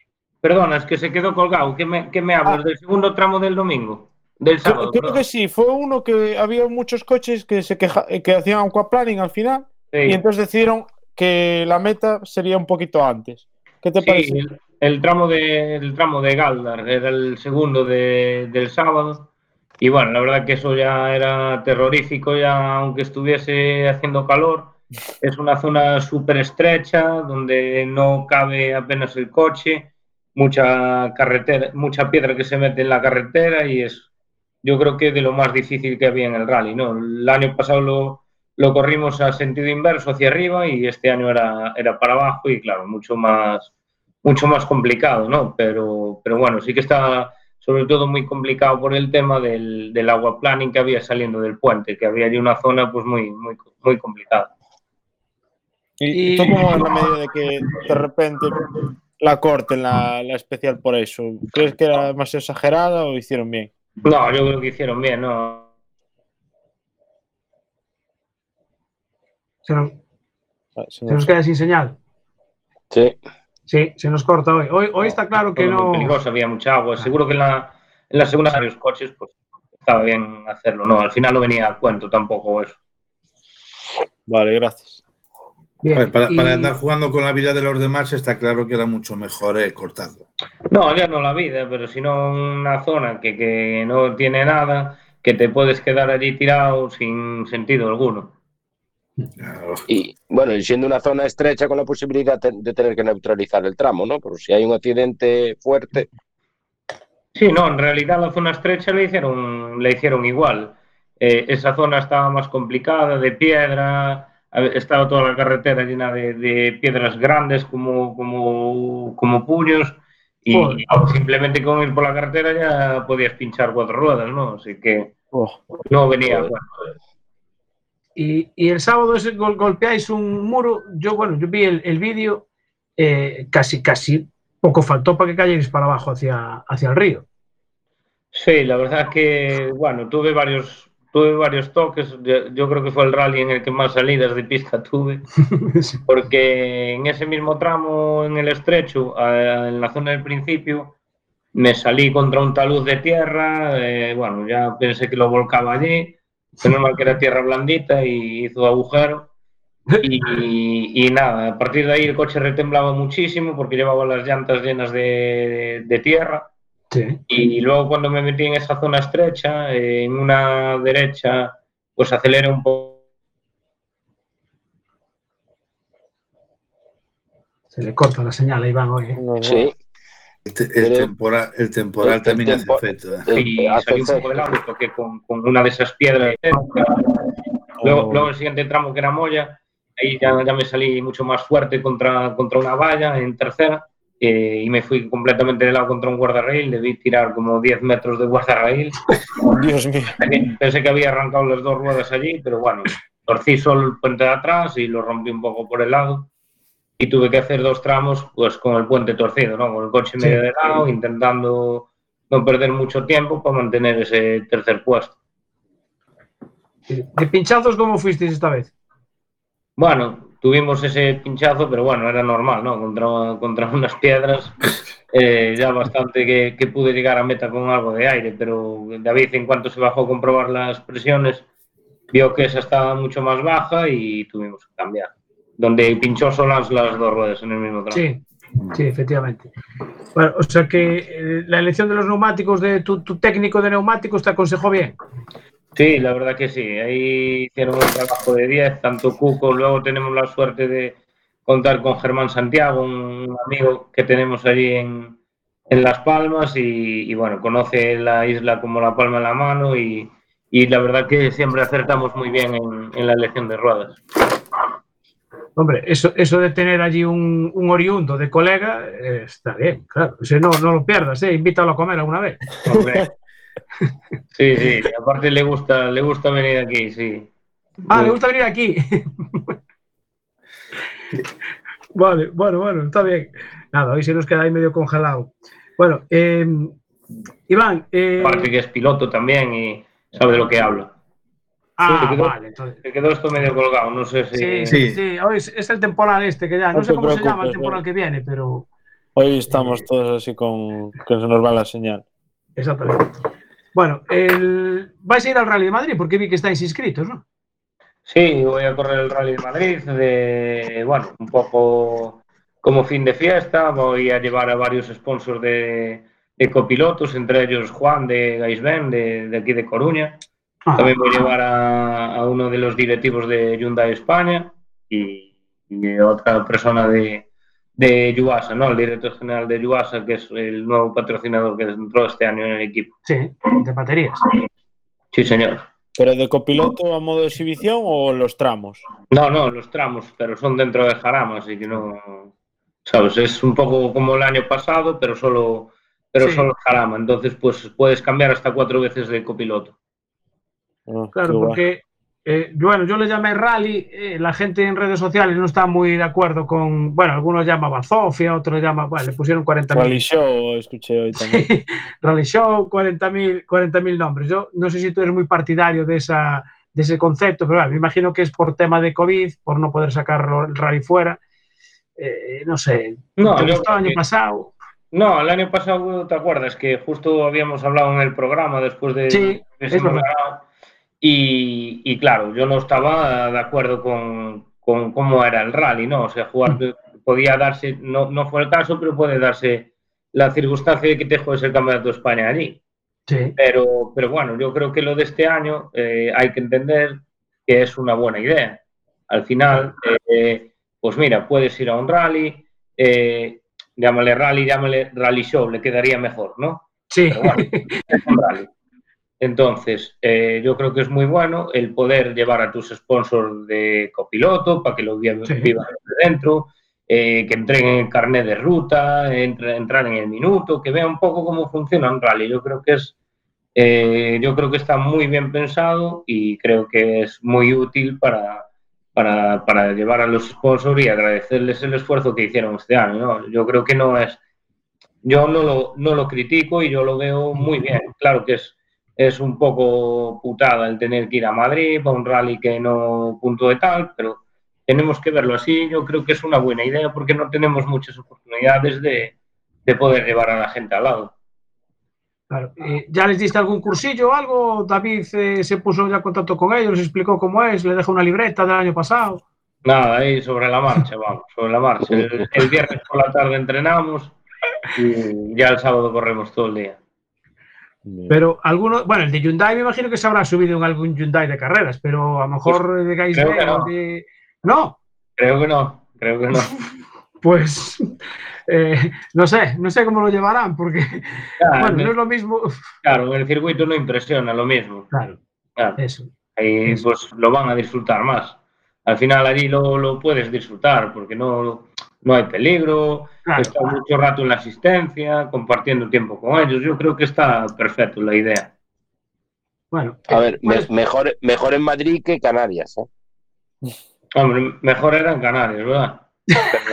Perdona, es que se quedó colgado. ¿Qué me, qué me hablas? ¿Del segundo tramo del domingo? Del Creo, sábado. creo perdón. que sí, fue uno que había muchos coches que se queja, que hacían aquaplaning al final Sí. y entonces decidieron que la meta sería un poquito antes. ¿Qué te Sí, parece? el, el tramo de, el tramo de Galdar era el segundo de- del sábado. Y bueno, la verdad que eso ya era terrorífico, ya aunque estuviese haciendo calor. Es una zona súper estrecha donde no cabe apenas el coche, mucha carretera, mucha piedra que se mete en la carretera y es, yo creo que de lo más difícil que había en el rally, ¿no? El año pasado lo, lo corrimos a sentido inverso hacia arriba y este año era, era para abajo y claro, mucho más, mucho más complicado, ¿no? Pero, pero bueno, sí que está sobre todo muy complicado por el tema del, del aquaplaning que había saliendo del puente, que había allí una zona pues muy, muy, muy complicada. ¿Y, Y- tú cómo la medida de que de repente la corten la, la especial por eso? ¿Crees que era más exagerada o hicieron bien? No, yo creo que hicieron bien, ¿no? Se nos, Ah, se nos- queda sin señal. Sí. Sí, se nos corta hoy. Hoy, hoy está claro que no. peligroso, había mucha agua. Seguro que en la, en la segunda de los coches pues estaba bien hacerlo, ¿no? Al final no venía a cuento tampoco eso. Vale, gracias. Bien, Para, para- y- para andar jugando con la vida de los demás está claro que era mucho mejor eh, cortarlo. No, ya no la vida, pero si no una zona que, que no tiene nada, que te puedes quedar allí tirado sin sentido alguno. Claro. Y bueno, y siendo una zona estrecha con la posibilidad de tener que neutralizar el tramo, ¿no? Pero si hay un accidente fuerte, Sí, no, en realidad la zona estrecha le hicieron, le hicieron igual. Eh, esa zona estaba más complicada, de piedra, estaba toda la carretera llena de, de piedras grandes como, como, como puños y Joder. simplemente con ir por la carretera ya podías pinchar cuatro ruedas, ¿no? Así que Oh, no venía. Bueno. Y, y el sábado ese gol- golpeáis un muro. Yo, bueno, yo vi el, el vídeo, eh, casi, casi poco faltó para que cayerais para abajo hacia, hacia el río. Sí, la verdad es que, bueno, tuve varios, tuve varios toques. Yo, creo que fue el rally en el que más salidas de pista tuve. (laughs) porque en ese mismo tramo, en el estrecho, en la zona del principio, me salí contra un talud de tierra, eh, bueno, ya pensé que lo volcaba allí, menos mal que era tierra blandita y hizo agujero. (laughs) Y, y nada, a partir de ahí el coche retemblaba muchísimo porque llevaba las llantas llenas de, de tierra. Sí. Y luego cuando me metí en esa zona estrecha, eh, en una derecha, pues aceleré un poco. Se le corta la señal a Iván hoy. ¿eh? no, no. Sí. El, te- el temporal, el temporal el también hace tempo- efecto. ¿eh? y Hace salí un poco efecto. del agua, toqué con, con una de esas piedras. Luego, luego el siguiente tramo que era Moya, ahí ya, ya me salí mucho más fuerte contra, contra una valla en tercera eh, y me fui completamente de lado contra un guardarraíl, debí tirar como 10 metros de guardarraíl. (laughs) Dios mío. Pensé que- Pensé que había arrancado las dos ruedas allí, pero bueno, torcí solo el puente de atrás y lo rompí un poco por el lado. Y tuve que hacer dos tramos pues con el puente torcido, ¿no? Con el coche Sí. medio de lado, intentando no perder mucho tiempo para mantener ese tercer puesto. ¿De pinchazos cómo fuisteis esta vez? Bueno, tuvimos ese pinchazo, pero bueno, era normal, ¿no? Contra, contra unas piedras, eh, ya bastante que, que pude llegar a meta con algo de aire, pero David, en cuanto se bajó a comprobar las presiones, vio que esa estaba mucho más baja y tuvimos que cambiar. Donde pinchó solas las dos ruedas en el mismo tramo. Sí, sí, efectivamente. Bueno, o sea que eh, la elección de los neumáticos de tu, tu técnico de neumáticos te aconsejó bien. Sí, la verdad que sí. Ahí hicieron un trabajo de 10, tanto Cuco. Luego tenemos la suerte de contar con Germán Santiago, un amigo que tenemos allí en, en Las Palmas y, y, bueno, conoce la isla como la palma de la mano y, y la verdad que siempre acertamos muy bien en, en la elección de ruedas. Hombre, eso, eso de tener allí un, un oriundo de colega eh, está bien, claro. Ese no, no lo pierdas, eh, invítalo a comer alguna vez. Hombre. Sí, sí, y aparte le gusta, le gusta venir aquí, sí. Ah, le gusta venir aquí. vale, bueno, bueno, está bien. Nada, hoy se nos queda ahí medio congelado. Bueno, eh, Iván. eh, Aparte que es piloto también y sabe de lo que habla. ah, se quedó- vale, entonces. Se quedó esto medio colgado, no sé si... Sí, Sí. sí, hoy es, es el temporal este que ya, no, No sé cómo se llama el temporal bueno. que viene, pero Hoy estamos todos así con que se nos va la señal. exactamente. Bueno, el, vais a ir al Rally de Madrid porque vi que estáis inscritos, ¿no? Sí, voy a correr el Rally de Madrid, de, bueno, un poco como fin de fiesta. Voy a llevar a varios sponsors de, de copilotos, entre ellos Juan de Gaisben, de, de aquí de Coruña. Ah, También voy a llevar a, a uno de los directivos de Hyundai España y, y otra persona de, de Yuasa, ¿no? El director general de Yuasa, que es el nuevo patrocinador que entró este año en el equipo. sí, de baterías. Sí, señor. ¿Pero de copiloto a modo de exhibición o los tramos? No, no, los tramos, pero son dentro de Jarama, así que no. ¿Sabes? Es un poco como el año pasado, pero solo, pero Sí. solo Jarama. Entonces, pues puedes cambiar hasta cuatro veces de copiloto. Ah, Claro, porque, eh, bueno, yo le llamé rally, eh, la gente en redes sociales no está muy de acuerdo con, bueno, algunos llamaban Zofia, otros llaman, bueno, le pusieron 40.000. Rally Show escuché hoy también. (laughs) Rally Show, 40.000 40.000 nombres. Yo no sé si tú eres muy partidario de, esa, de ese concepto, pero bueno, me imagino que es por tema de COVID, por no poder sacar el rally fuera. Eh, no sé, No, ¿te yo gustó el año que- pasado? No, el año pasado, ¿te acuerdas? Que justo habíamos hablado en el programa después de Sí, de es ese ganado. Y, y claro, yo no estaba de acuerdo con, con cómo era el rally, ¿no? O sea, jugar podía darse, no, no fue el caso, pero puede darse la circunstancia de que te juegues el Campeonato de España allí. Sí, Pero, pero bueno, yo creo que lo de este año eh, hay que entender que es una buena idea. Al final, eh, pues mira, puedes ir a un rally, eh, llámale rally, llámale rally show, le quedaría mejor, ¿no? Sí. Pero bueno, es un rally. Entonces, eh, yo creo que es muy bueno el poder llevar a tus sponsors de copiloto para que lo vivan Sí. desde dentro, eh, que entreguen el carnet de ruta, entre- entrar en el minuto, que vean un poco cómo funciona un rally. Yo creo que es, eh, yo creo que está muy bien pensado y creo que es muy útil para, para, para llevar a los sponsors y agradecerles el esfuerzo que hicieron este año. ¿no? Yo creo que no es, yo no lo, no lo critico y yo lo veo muy bien. Claro que es, es un poco putada el tener que ir a Madrid para un rally que no punto de tal, pero tenemos que verlo así. Yo creo que es una buena idea porque no tenemos muchas oportunidades de, de poder llevar a la gente al lado. Claro. Eh, ¿Ya les diste algún cursillo o algo? David eh, se puso ya en contacto con ellos, les explicó cómo es, le dejó una libreta del año pasado. Nada, ahí sobre la marcha, (laughs) vamos, sobre la marcha. El, el viernes por la tarde entrenamos y ya el sábado corremos todo el día. Pero algunos, bueno, el de Hyundai me imagino que se habrá subido en algún Hyundai de carreras, pero a lo mejor de Guys no. de- No, Creo que no, creo que no. (laughs) pues eh, no sé, no sé cómo lo llevarán, porque Claro, bueno, no- es lo mismo. Claro, en el circuito no impresiona lo mismo. Claro, Claro. eso. Ahí pues lo van a disfrutar más. Al final allí lo, lo puedes disfrutar porque no, no hay peligro, Claro. estás mucho rato en la asistencia, compartiendo tiempo con ellos. Yo creo que está perfecto la idea. Bueno, A ver, me- pues- mejor, mejor en Madrid que Canarias, ¿eh? (laughs) Hombre, mejor era en Canarias, ¿verdad?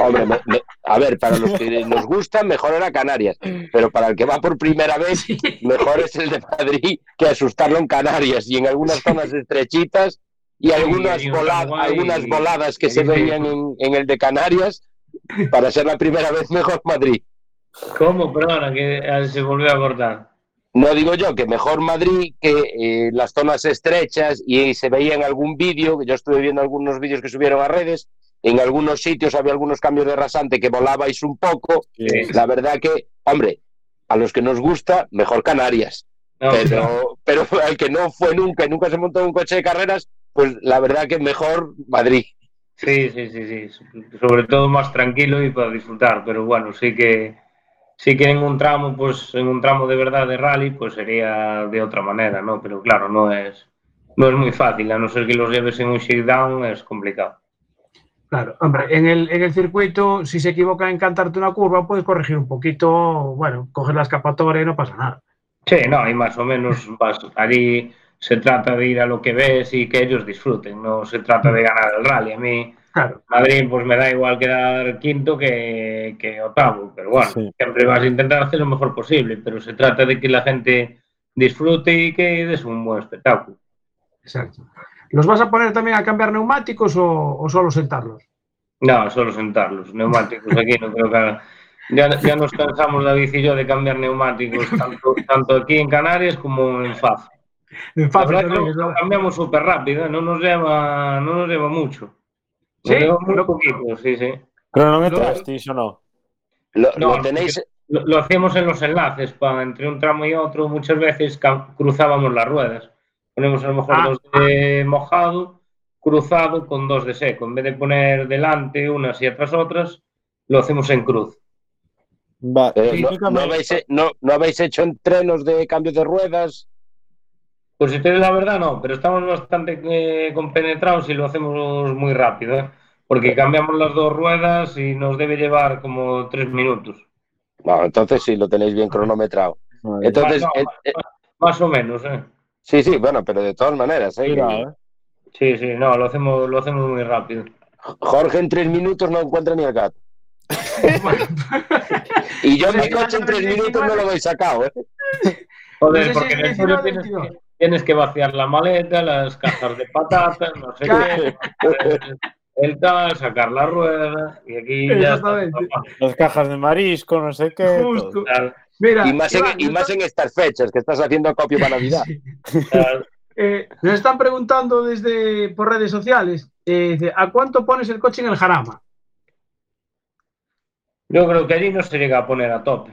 Hombre, me- me- a ver, para los que nos gusta, mejor era Canarias. Pero para el que va por primera vez, mejor es el de Madrid que asustarlo en Canarias y en algunas zonas estrechitas y algunas, y vola- Uruguay, algunas voladas que se veían en, en el de Canarias. Para ser la primera vez, mejor Madrid. ¿Cómo? Perdona, que se volvió a cortar. No digo yo que mejor Madrid que eh, las zonas estrechas y se veía en algún vídeo, que yo estuve viendo algunos vídeos que subieron a redes, en algunos sitios había algunos cambios de rasante que volabais un poco. La verdad que, hombre, a los que nos gusta, mejor Canarias. No, pero, pero al que no fue nunca y nunca se montó en un coche de carreras, pues la verdad que mejor Madrid. Sí, sí, sí, sí. Sobre todo más tranquilo y para disfrutar. Pero bueno, sí que sí que en un tramo, pues en un tramo de verdad de rally, pues sería de otra manera, ¿no? Pero claro, no es no es muy fácil, a no ser que los lleves en un shakedown, es complicado. Claro, hombre, en el, en el circuito, si se equivoca en cantarte una curva, puedes corregir un poquito, bueno, coger la escapatoria y no pasa nada. Sí, no, y más o menos vas, allí se trata de ir a lo que ves y que ellos disfruten, no se trata de ganar el rally. A mí, Claro. Madrid, pues me da igual quedar quinto que, que octavo, pero bueno, siempre vas a intentar hacer lo mejor posible, pero se trata de que la gente disfrute y que des un buen espectáculo. Exacto. ¿Los vas a poner también a cambiar neumáticos o, o solo sentarlos? No, solo sentarlos, neumáticos aquí no creo que haga- ya, ya nos cansamos David y yo de cambiar neumáticos, tanto, tanto aquí en Canarias como en Faz. Lo, cambiamos súper rápido, no nos lleva, no nos lleva mucho. Sí, Nos lleva muy poquito, sí, sí. ¿Cronometrasteis o no? Lo, No, lo tenéis, Lo, lo hacíamos en los enlaces, pa, entre un tramo y otro, muchas veces cruzábamos las ruedas. Ponemos a lo mejor Ah. dos de mojado, cruzado con dos de seco. En vez de poner delante unas y atrás otras, lo hacemos en cruz. Va, eh, no, habéis, no, no habéis hecho entrenos de cambio de ruedas. Pues si te digo la verdad, no, pero estamos bastante eh, compenetrados y lo hacemos muy rápido, ¿eh? porque cambiamos las dos ruedas y nos debe llevar como tres minutos. Bueno, entonces sí, lo tenéis bien cronometrado. Entonces, Más, no, eh, eh, Más o menos, ¿eh? sí, sí, bueno, pero de todas maneras, ¿eh? Mira, eh. Sí, sí, no, lo hacemos, lo hacemos muy rápido. Jorge en tres minutos no encuentra ni el gato. (laughs) y yo mi coche en tres minutos no lo habéis sacado, ¿eh? Joder, No sé porque si en el tuyo 19, tienes 22. que, tienes que vaciar la maleta, las cajas de patatas, no sé qué, (laughs) el, tal, sacar la rueda, y aquí ya está. Las cajas de marisco, no sé qué. Justo. Mira, Y más, en, Iván, y más en estas fechas que estás haciendo acopio para (laughs) Navidad. eh, nos están preguntando desde por redes sociales, eh, dice, ¿a cuánto pones el coche en el Jarama? Yo creo que allí no se llega a poner a tope.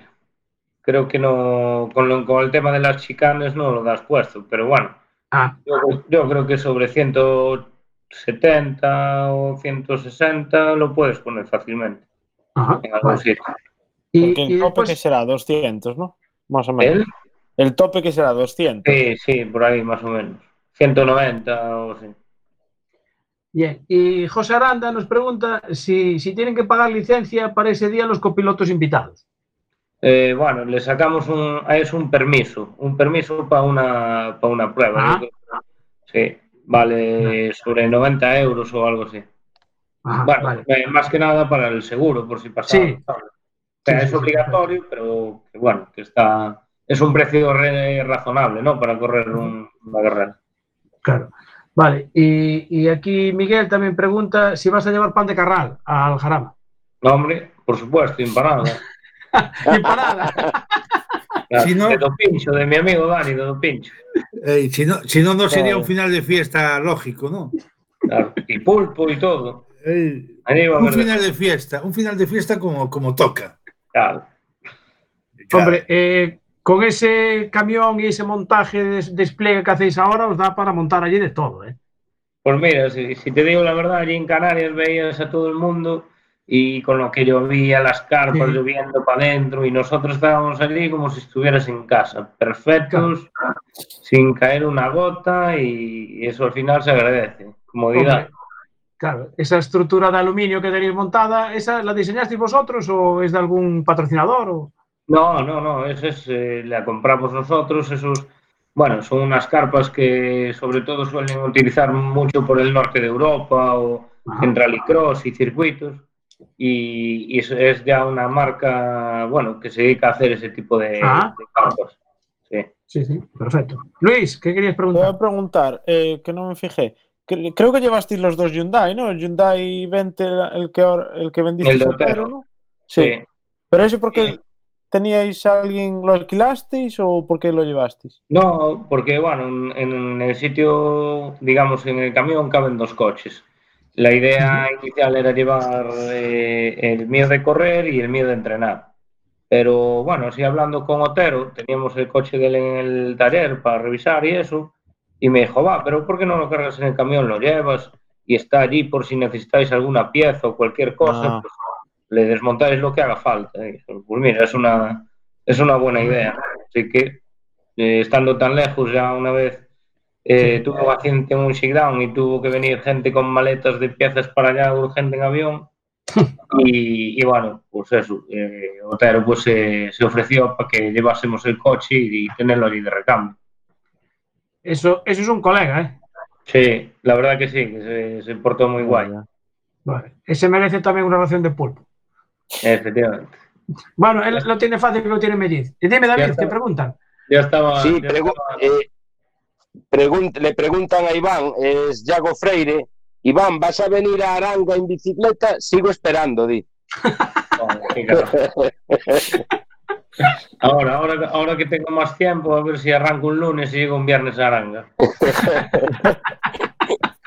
Creo que no, con, lo- con el tema de las chicanes no lo das puesto, pero bueno, Ah, yo, yo creo que sobre 170 o 160 lo puedes poner fácilmente ajá. en algún vale. sitio. Y, Porque y en tope después, que será 200, ¿no? más o menos. ¿El? El tope que será 200. Sí, sí, por ahí más o menos. 190 o así. Bien, y José Aranda nos pregunta si, si tienen que pagar licencia para ese día los copilotos invitados. Eh, bueno, le sacamos un, es un permiso, un permiso para una, para una prueba. Ah. Sí, vale sobre 90 euros o algo así. Ajá, bueno, vale. eh, más que nada para el seguro, por si pasa. Sí. O sea, Sí, es sí, obligatorio, pero que bueno, que está, es un precio re- razonable, ¿no? Para correr un- una carrera. Claro. Vale, y, y aquí Miguel también pregunta si vas a llevar pan de carral al jarama. No, hombre, por supuesto, (laughs) Ni parada. Claro, si no, de Don Pincho, de mi amigo Dani, de Don Pincho. Eh, si, no, si no, no eh. sería claro. un final de fiesta lógico, ¿no? Claro, y pulpo y todo. Eh, un final de fiesta, un final de fiesta como, como toca. Claro. Hombre, eh, con ese camión y ese montaje de despliegue que hacéis ahora, os da para montar allí de todo, ¿eh? Pues mira, si, si te digo la verdad, allí en Canarias veías a todo el mundo y con lo que llovía, las carpas Sí. lloviendo para adentro y nosotros estábamos allí como si estuvieras en casa, perfectos, sin caer una gota y eso al final se agradece. Comodidad. Hombre, claro, esa estructura de aluminio que tenéis montada, ¿esa la diseñasteis vosotros o es de algún patrocinador? O... No, no, no, esa es, eh, la compramos nosotros, esos, bueno, son unas carpas que sobre todo suelen utilizar mucho por el norte de Europa o en rallycross y circuitos y, y es, es ya una marca, bueno, que se dedica a hacer ese tipo de, Ah. de. Sí. Sí, sí, perfecto. Luis, ¿qué querías Te voy preguntar? a preguntar, eh, que no me fijé. Cre- Creo que llevasteis los dos Hyundai, ¿no? El Hyundai 20, el que, el que vendiste El de Otero. ¿no? Sí. Pero ese porque teníais a alguien, lo alquilasteis o por qué lo llevasteis? No, porque bueno, en, en el sitio, digamos, en el camión caben dos coches. La idea inicial era llevar eh, el mío de correr y el mío de entrenar. Pero bueno, así hablando con Otero, teníamos el coche de él en el taller para revisar y eso. Y me dijo, va, pero ¿por qué no lo cargas en el camión? Lo llevas y está allí por si necesitáis alguna pieza o cualquier cosa. Ah. pues, le desmontáis lo que haga falta. Y dije, pues mira, es una, es una buena idea. Así que, eh, estando tan lejos, ya una vez eh, tuvo un accidente en un shakedown y tuvo que venir gente con maletas de piezas para allá urgente en avión. (laughs) Y, y bueno, pues eso, eh, Otero pues se- se ofreció para que llevásemos el coche y, tenerlo allí de recambio. Eso, eso es un colega, ¿eh? Sí, la verdad que sí, que se, se portó muy guay, Vale. Ese merece también una ración de pulpo. efectivamente. Bueno, él lo tiene fácil que lo tiene melliz. Y dime, David. ¿te preguntan? Ya estaba. Sí, ya pregu- estaba- eh, pregun- le preguntan a Iván, es Yago Freire. Iván, ¿vas a venir a Aranga en bicicleta? Sigo esperando, di. (laughs) Ahora, ahora, ahora que tengo más tiempo, a ver si arranco un lunes y llego un viernes a Aranga. (laughs)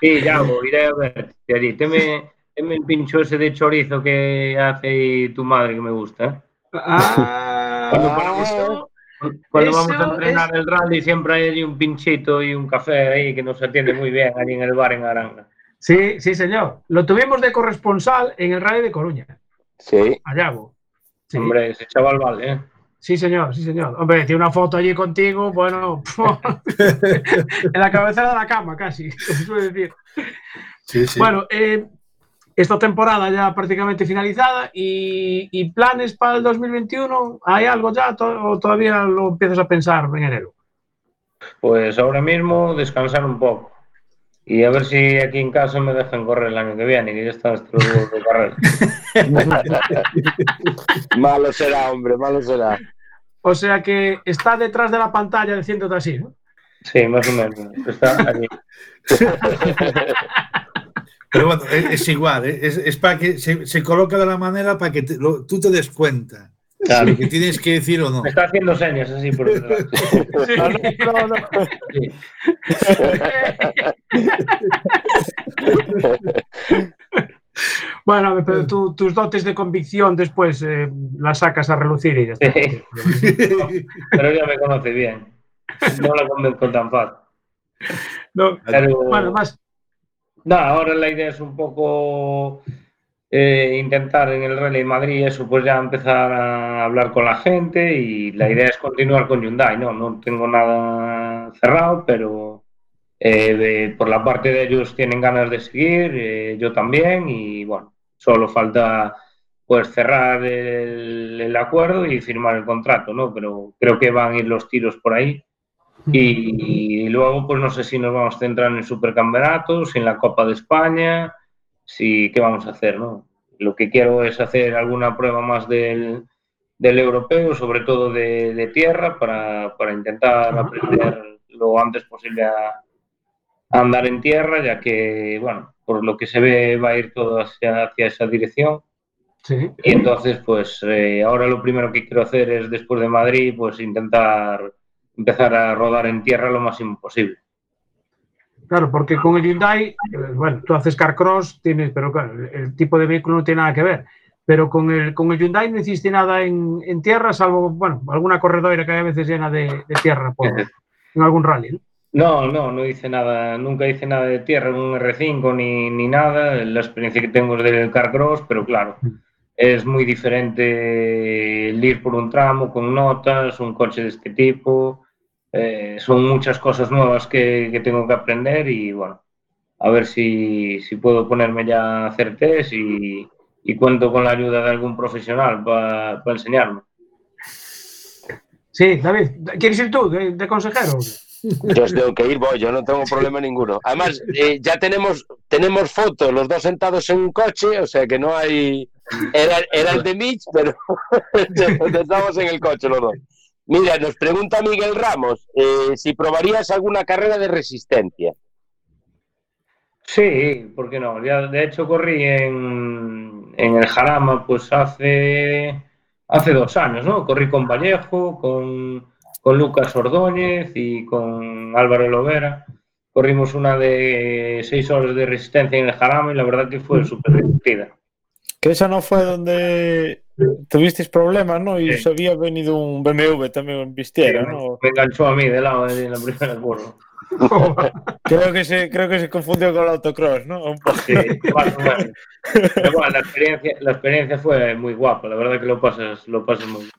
Sí, ya iré a verte allí. Teme, teme el pincho ese de chorizo que hace tu madre que me gusta. ¿eh? Ah, Cuando, paramos- cuando eso vamos a entrenar el rally siempre hay un pinchito y un café ahí que nos atiende muy bien allí en el bar en Aranga. Sí, sí, señor. Lo tuvimos de corresponsal en el Rally de Coruña, Sí. a Yago. Sí. Hombre, ese chaval vale, ¿eh? Sí, señor, sí, señor. Hombre, tiene una foto allí contigo, bueno, (laughs) (laughs) en la cabecera de la cama casi, (laughs) como suele decir. Sí, sí. Bueno, eh, esta temporada ya prácticamente finalizada y, y planes para el 2021, ¿hay algo ya to- o todavía lo empiezas a pensar en enero? Pues ahora mismo descansar un poco. Y a ver si aquí en casa me dejan correr el año que viene, que ya está huevos de carrera. malo será, hombre, malo será. O sea que está detrás de la pantalla diciéndote así, ¿no? Sí, más o menos. Está allí. (laughs) Pero bueno, es, es igual, ¿eh? es, es para que se, se coloca de la manera para que te- lo- tú te des cuenta. Claro. Lo que tienes que decir o no. Me está haciendo señas así por (laughs) detrás. No, no, no. Sí. (laughs) Bueno, pero tú- tus dotes de convicción después eh, las sacas a relucir y ya está. Sí. Pero ella me conoce bien. No la convenzco tan fácil. No, Pero, bueno, más, No, ahora la idea es un poco eh, intentar en el Rally Madrid eso, pues ya empezar a hablar con la gente y la idea es continuar con Hyundai, ¿no? No tengo nada cerrado, pero eh, por la parte de ellos tienen ganas de seguir, eh, yo también y bueno, solo falta pues cerrar el, el acuerdo y firmar el contrato, ¿no? Pero creo que van a ir los tiros por ahí. Y, luego, pues no sé si nos vamos a centrar en el supercampeonato, si en la Copa de España, si qué vamos a hacer, ¿no? Lo que quiero es hacer alguna prueba más del, del europeo, sobre todo de, de tierra, para, para intentar aprender lo antes posible a, a andar en tierra, ya que, bueno, por lo que se ve va a ir todo hacia, hacia esa dirección. Sí. Y entonces, pues eh, ahora lo primero que quiero hacer es, después de Madrid, pues intentar empezar a rodar en tierra lo máximo posible. Claro, porque con el Hyundai, eh, bueno, tú haces carcross, tienes, pero claro, el, tipo de vehículo no tiene nada que ver. Pero con el, con el Hyundai no hiciste nada en, en tierra, salvo, bueno, alguna corredora que hay a veces llena de, de tierra por, en algún rally. ¿no? No, no, no hice nada, nunca hice nada de tierra en un R5 ni, ni nada. La experiencia que tengo es del carcross, pero claro, es muy diferente el ir por un tramo con notas, un coche de este tipo. Eh, son muchas cosas nuevas que, que tengo que aprender y bueno, a ver si, si puedo ponerme ya a hacer test y, y cuento con la ayuda de algún profesional para enseñarme. Sí, David, ¿quieres ir tú de, de consejero? Yo os tengo que ir, voy, yo no tengo problema ninguno. Además, eh, ya tenemos, tenemos fotos, los dos sentados en un coche, o sea que no hay. Era, era el de Mitch, pero (laughs) estamos en el coche los dos. Mira, nos pregunta Miguel Ramos eh, si probarías alguna carrera de resistencia. Sí, ¿por qué no? Ya, de hecho, corrí en, en el Jarama pues hace, hace dos años, ¿no? Corrí con Vallejo, con, con Lucas Ordóñez y con Álvaro Lovera. Corrimos una de seis horas de resistencia en el Jarama y la verdad que fue súper divertida. Que esa no fue donde tuvisteis problemas, ¿no? Y os había venido un BMW también en Vistiera, ¿no? Me enganchó a mí de lado en la primera curva. (laughs) creo, que se, creo que se confundió con el autocross, ¿no? Un poco. Sí, más o menos. Pero bueno, la experiencia, la experiencia fue muy guapa, la verdad que lo pasas, lo pasas muy bien.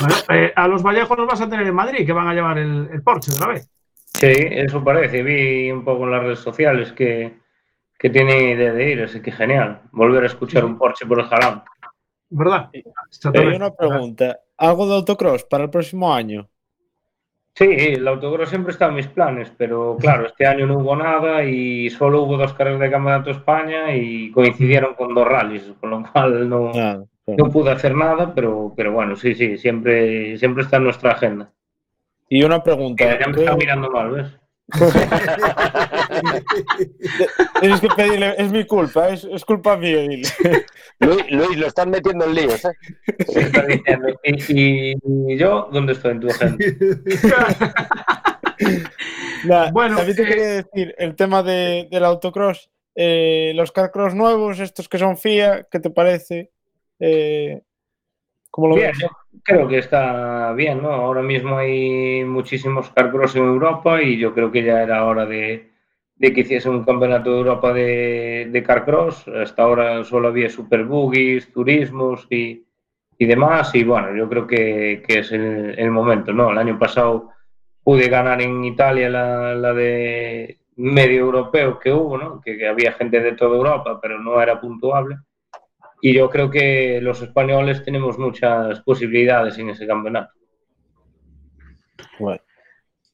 Bueno, eh, a los Vallejos los vas a tener en Madrid, que van a llevar el, el Porsche otra vez. Sí, eso parece. Vi un poco en las redes sociales que, que tiene idea de ir, así que genial. Volver a escuchar un Porsche por el Jarama. ¿Verdad? Hay Eh, una pregunta. ¿Algo de autocross para el próximo año? Sí, el autocross siempre está en mis planes, pero claro, este año no hubo nada y solo hubo dos carreras de Campeonato de España y coincidieron con dos rallies, con lo cual no, Ah, no pude hacer nada, pero, pero bueno, sí, sí, siempre, siempre está en nuestra agenda. Y una pregunta. Mira, ya me está mirando mal, ¿ves? Tienes que pedirle, es mi culpa, es, es culpa mía, dile. (laughs) Luis, Luis, lo están metiendo en líos, ¿eh? Diciendo, ¿Y, y- y yo dónde estoy en tu agenda? (laughs) Nah, Bueno, también te eh, quería decir el tema de, del autocross, eh, los carcross nuevos, estos que son FIA, ¿qué te parece? Eh, ¿Cómo lo Bien, ves? Creo que está bien, ¿no? Ahora mismo hay muchísimos carcross en Europa y yo creo que ya era hora de, que hiciese un campeonato de Europa de, de carcross. Hasta ahora solo había super buggies, turismos y, y demás. Y bueno, yo creo que, que es el, momento, ¿no? El año pasado pude ganar en Italia la, la de medio europeo que hubo, ¿no? Que, que había gente de toda Europa, pero no era puntuable. Y yo creo que los españoles tenemos muchas posibilidades en ese campeonato. Bueno,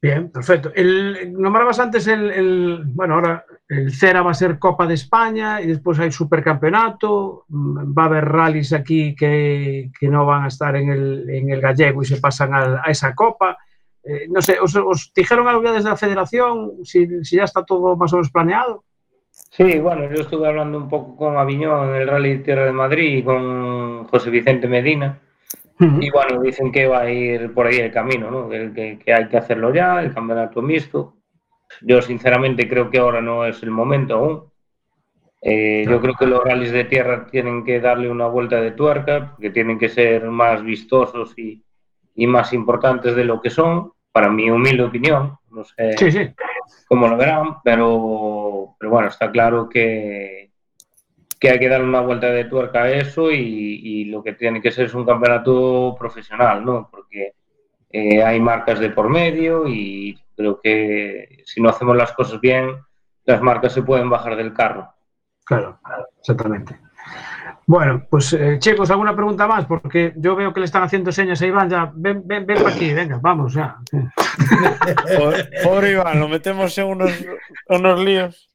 Bien, perfecto. El, nombrabas antes el, el- bueno, ahora el CERA va a ser Copa de España y después hay Supercampeonato, mm, va a haber rallies aquí que, que no van a estar en el, en el gallego y se pasan al- a, esa Copa. Eh, no sé, ¿os, os dijeron algo ya desde la federación? Si, si ya está todo más o menos planeado. Sí, bueno, yo estuve hablando un poco con Aviñón en el Rally de Tierra de Madrid y con José Vicente Medina. Y bueno, dicen que va a ir por ahí el camino, ¿no? Que, que- que hay que hacerlo ya, el campeonato mixto. Yo sinceramente creo que ahora no es el momento aún. Eh, yo creo que los rallies de tierra tienen que darle una vuelta de tuerca, porque tienen que ser más vistosos y, y más importantes de lo que son, para mi humilde opinión. No sé Sí, sí. Cómo lo verán, pero, pero bueno, está claro que, que hay que dar una vuelta de tuerca a eso y, lo que tiene que ser es un campeonato profesional, ¿no? Porque eh, hay marcas de por medio y creo que si no hacemos las cosas bien, las marcas se pueden bajar del carro. Claro, exactamente. Bueno, pues eh, chicos, ¿alguna pregunta más? Porque yo veo que le están haciendo señas a Iván ya. Ven, ven, ven para aquí, venga, vamos ya. Pobre, pobre Iván, lo metemos en unos, unos líos.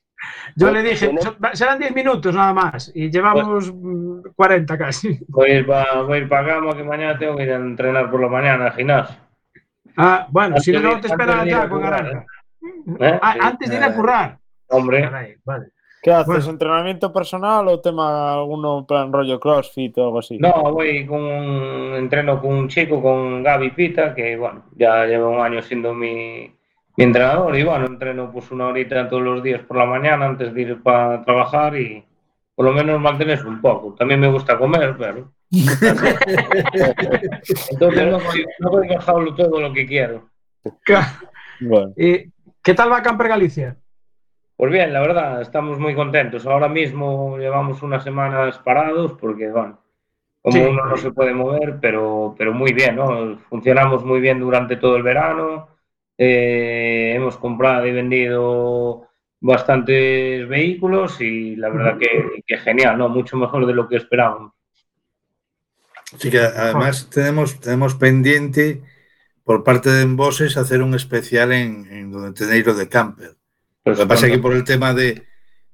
Yo le dije, "So- serán 10 minutos nada más y llevamos mm, 40 casi. Voy a ir para voy a ir pa Gama, que mañana tengo que ir a entrenar por la mañana al gimnasio. Ah, bueno, Antes si no, te espera antes de ir a ya con Aranja. ¿Eh? Ah, antes de ir a currar. Hombre, Caray, vale. ¿Qué haces? Bueno. ¿Entrenamiento personal o tema alguno plan rollo CrossFit o algo así? no, voy con un entreno con un chico, con Gaby Pita, que bueno, ya lleva un año siendo mi, mi entrenador y bueno, entreno pues una horita todos los días por la mañana antes de ir para trabajar y por lo menos mantenerse un poco. También me gusta comer, pero (laughs) entonces no voy, no voy dejarlo todo lo que quiero. Bueno. ¿Y qué tal va Camper Galicia? Pues bien, la verdad, estamos muy contentos. Ahora mismo llevamos unas semanas parados porque, bueno, como Sí. uno no se puede mover, pero, pero muy bien, ¿no? Funcionamos muy bien durante todo el verano. Eh, hemos comprado y vendido bastantes vehículos y la verdad que, que genial, ¿no? Mucho mejor de lo que esperábamos. Así que además tenemos, tenemos pendiente por parte de Emboses hacer un especial en, en donde tenéis lo de camper. Pues lo que pasa es que por el tema de,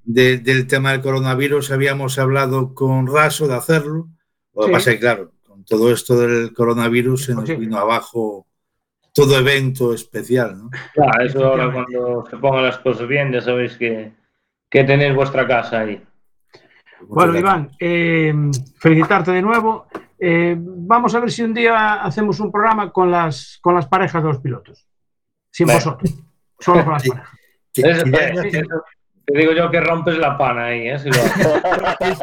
de- del tema del coronavirus habíamos hablado con Raso de hacerlo. Lo que Sí. pasa es que, claro, con todo esto del coronavirus se nos vino abajo todo evento especial, ¿no? Claro, eso ahora cuando se pongan las cosas bien, ya sabéis que, que tenéis vuestra casa ahí. Bueno, Muchas Iván, eh, felicitarte de nuevo. Eh, vamos a ver si un día hacemos un programa con las, con las parejas de los pilotos. Sin vosotros. Solo con las parejas. Que- Eso, que ya- eso- te digo yo que rompes la pana ahí, ¿eh? Si lo haces.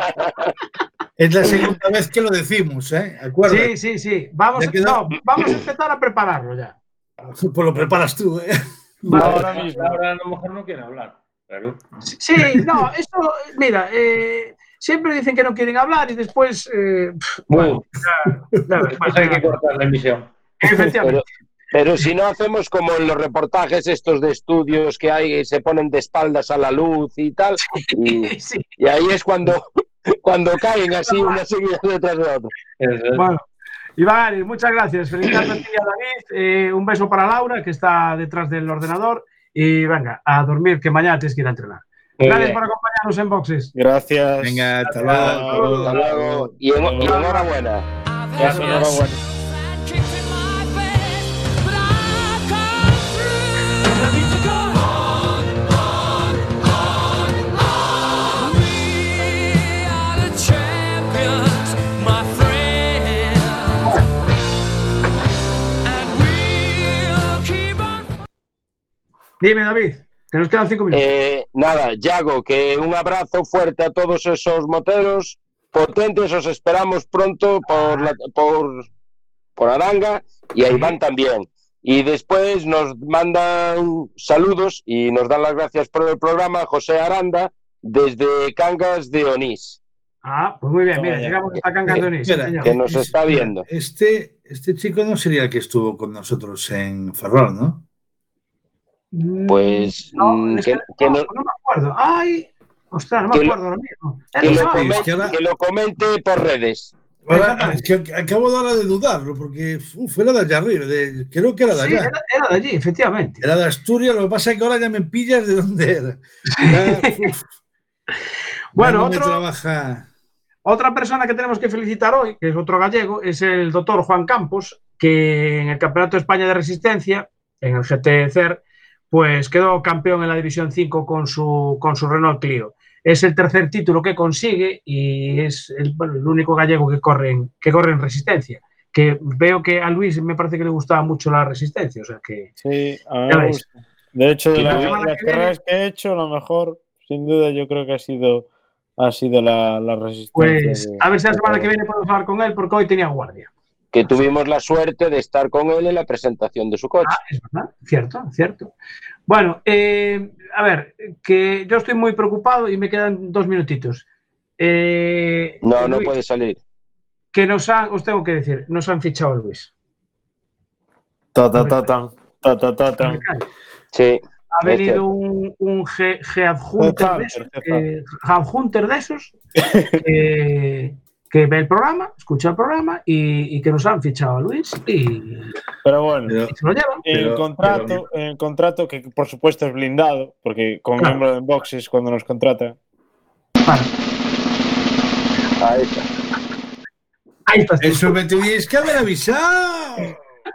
Es la segunda vez que lo decimos, ¿eh? Acuérdate. Sí, sí, sí. Vamos, a- quedó. no, vamos a empezar a prepararlo ya. Pues lo preparas tú, ¿eh? ahora mismo, ahora a lo mejor no quiere hablar. Pero... Sí, no, eso, mira, eh, siempre dicen que no quieren hablar y después. eh, bueno, ya- ya ves, Después hay que cortar la emisión. efectivamente. Pero, pero si no hacemos como en los reportajes estos de estudios que hay, se ponen de espaldas a la luz y tal, y, (laughs) Sí. y ahí es cuando, (laughs) cuando caen así una seguida detrás de otra. Bueno, Iván muchas gracias. Ti y a David. Eh, un beso para Laura, que está detrás del ordenador. Y venga, a dormir, que mañana tienes que ir a entrenar. Muy Gracias bien. por acompañarnos en boxes. Gracias. Venga, hasta Hasta luego. Hasta luego. Y, en- y enhorabuena. Gracias, enhorabuena. Dime, David, que nos quedan cinco minutos. Eh, nada, Yago, que un abrazo fuerte a todos esos moteros potentes. Os esperamos pronto por, la, por, por Aranga y a Iván también. Y después nos mandan saludos y nos dan las gracias por el programa José Aranda desde Cangas de Onís, Ah, pues muy bien, mira, llegamos hasta Cancandonis. Espera, señor. que nos está viendo. Este, este chico no sería el que estuvo con nosotros en Ferrol, ¿no? Pues No, mm, es que, que que no, no- me acuerdo. Ay, ostras, no me lo- acuerdo ahora mismo. que lo comente, es que ahora- que lo comente por redes. Ahora, es que acabo de ahora de dudarlo, porque uf, era de allá arriba, de- creo que era de Sí, allá. era, era de allí, efectivamente. Era de Asturias, lo que pasa es que ahora ya me pillas de dónde era. Ya, (laughs) Bueno, otro- trabaja. Otra persona que tenemos que felicitar hoy, que es otro gallego, es el doctor Juan Campos, que en el Campeonato de España de Resistencia, en el GTCR, pues quedó campeón en la División 5 con su, con su Renault Clio. Es el tercer título que consigue y es el, bueno, el único gallego que corre, en, que corre en resistencia. Que veo que a Luis me parece que le gustaba mucho la resistencia, o sea que Sí, a mí Ya me veis. gusta. De hecho, de la la- las que carreras que he hecho, lo mejor, sin duda, yo creo que ha sido, ha sido la, la resistencia. pues de- a ver si la semana que viene podemos hablar con él porque hoy tenía guardia. Que tuvimos la suerte de estar con él en la presentación de su coche. Ah, es verdad, cierto, cierto. Bueno, eh, a ver, que yo estoy muy preocupado y me quedan dos minutitos. eh, No, no Luis, puede salir. Que nos han, os tengo que decir, nos han fichado a Luis. Ta, ta, ta, tan. Ta, ta, ta, tan. Sí. Ha venido un, un G, G adjunter de esos, eh, adjunter de esos (laughs) que, ve el programa, escucha el programa y, y que nos han fichado a Luis y, Pero bueno, y se lo llevan. el pero- contrato, el contrato que por supuesto es blindado, porque con Claro. miembro de boxes cuando nos contrata. Ahí está. Ahí estás tú. Eso me teníais que haber avisado.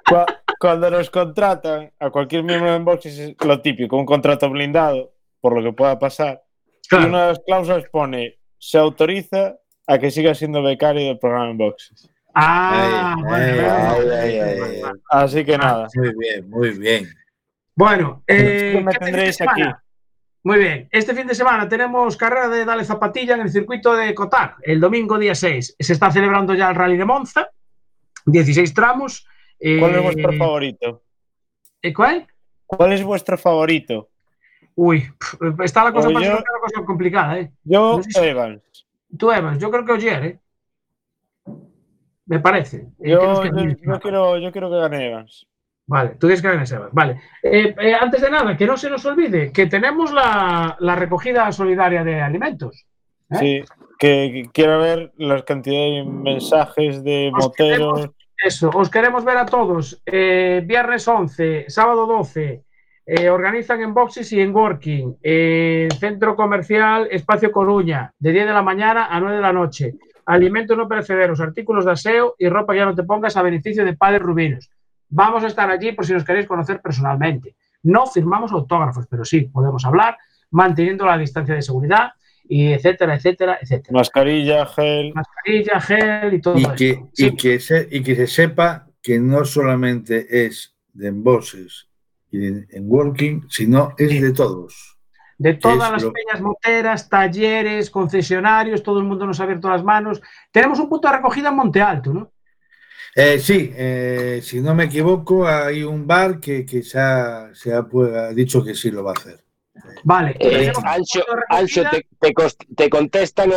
Cua- Cuando nos contratan a cualquier miembro de boxes es lo típico, un contrato blindado, por lo que pueda pasar. Claro. Y una de las cláusulas pone, se autoriza a que siga siendo becario del programa en boxes. Ah, Ay, bueno, ay. Ay. Así que nada. Muy bien, muy bien. Bueno, eh, que me ¿qué fin de tendréis aquí. Muy bien, este fin de semana tenemos carrera de Dale Zapatilla en el circuito de Cotar, el domingo día 6. Se está celebrando ya el Rally de Monza, 16 tramos. eh, ¿Cuál es vuestro favorito? ¿eh, ¿Cuál? ¿Cuál es vuestro favorito? Uy, está la cosa más yo- complicada, ¿eh? Yo, No sé si- Evans. Tú, Evans, yo creo que Ogier, ¿eh? Me parece. Eh, que Yo, yo, quiero, yo quiero que gane Evans. Vale, tú quieres que ganes Evans. Vale. Eh, eh, antes de nada, que no se nos olvide que tenemos la, la recogida solidaria de alimentos. ¿eh? Sí, que, que quiero ver las cantidades de mensajes de Os moteros. queremos- Eso, os queremos ver a todos. Eh, viernes 11, sábado 12. Eh, organizan en boxes y en working. eh, centro comercial Espacio Coruña, de 10 de la mañana a 9 de la noche. Alimentos no perecederos, artículos de aseo y ropa que ya no te pongas a beneficio de Padres Rubinos. Vamos a estar allí por si nos queréis conocer personalmente. No firmamos autógrafos, pero sí podemos hablar manteniendo la distancia de seguridad y etcétera, etcétera, etcétera. Mascarilla, gel. Mascarilla, gel y todo Y eso. que, Sí. y, que se, y que se sepa que no solamente es de embolses y de, en working, sino es de todos. De todas es las lo- peñas moteras, talleres, concesionarios, todo el mundo nos ha abierto las manos. Tenemos un punto de recogida en Monte Alto, ¿no? Eh, sí, eh, si no me equivoco, hay un bar que, que se, ha, se ha, pues, ha dicho que sí lo va a hacer. Vale. Eh, recogida. Ancho te, te cos- te contestan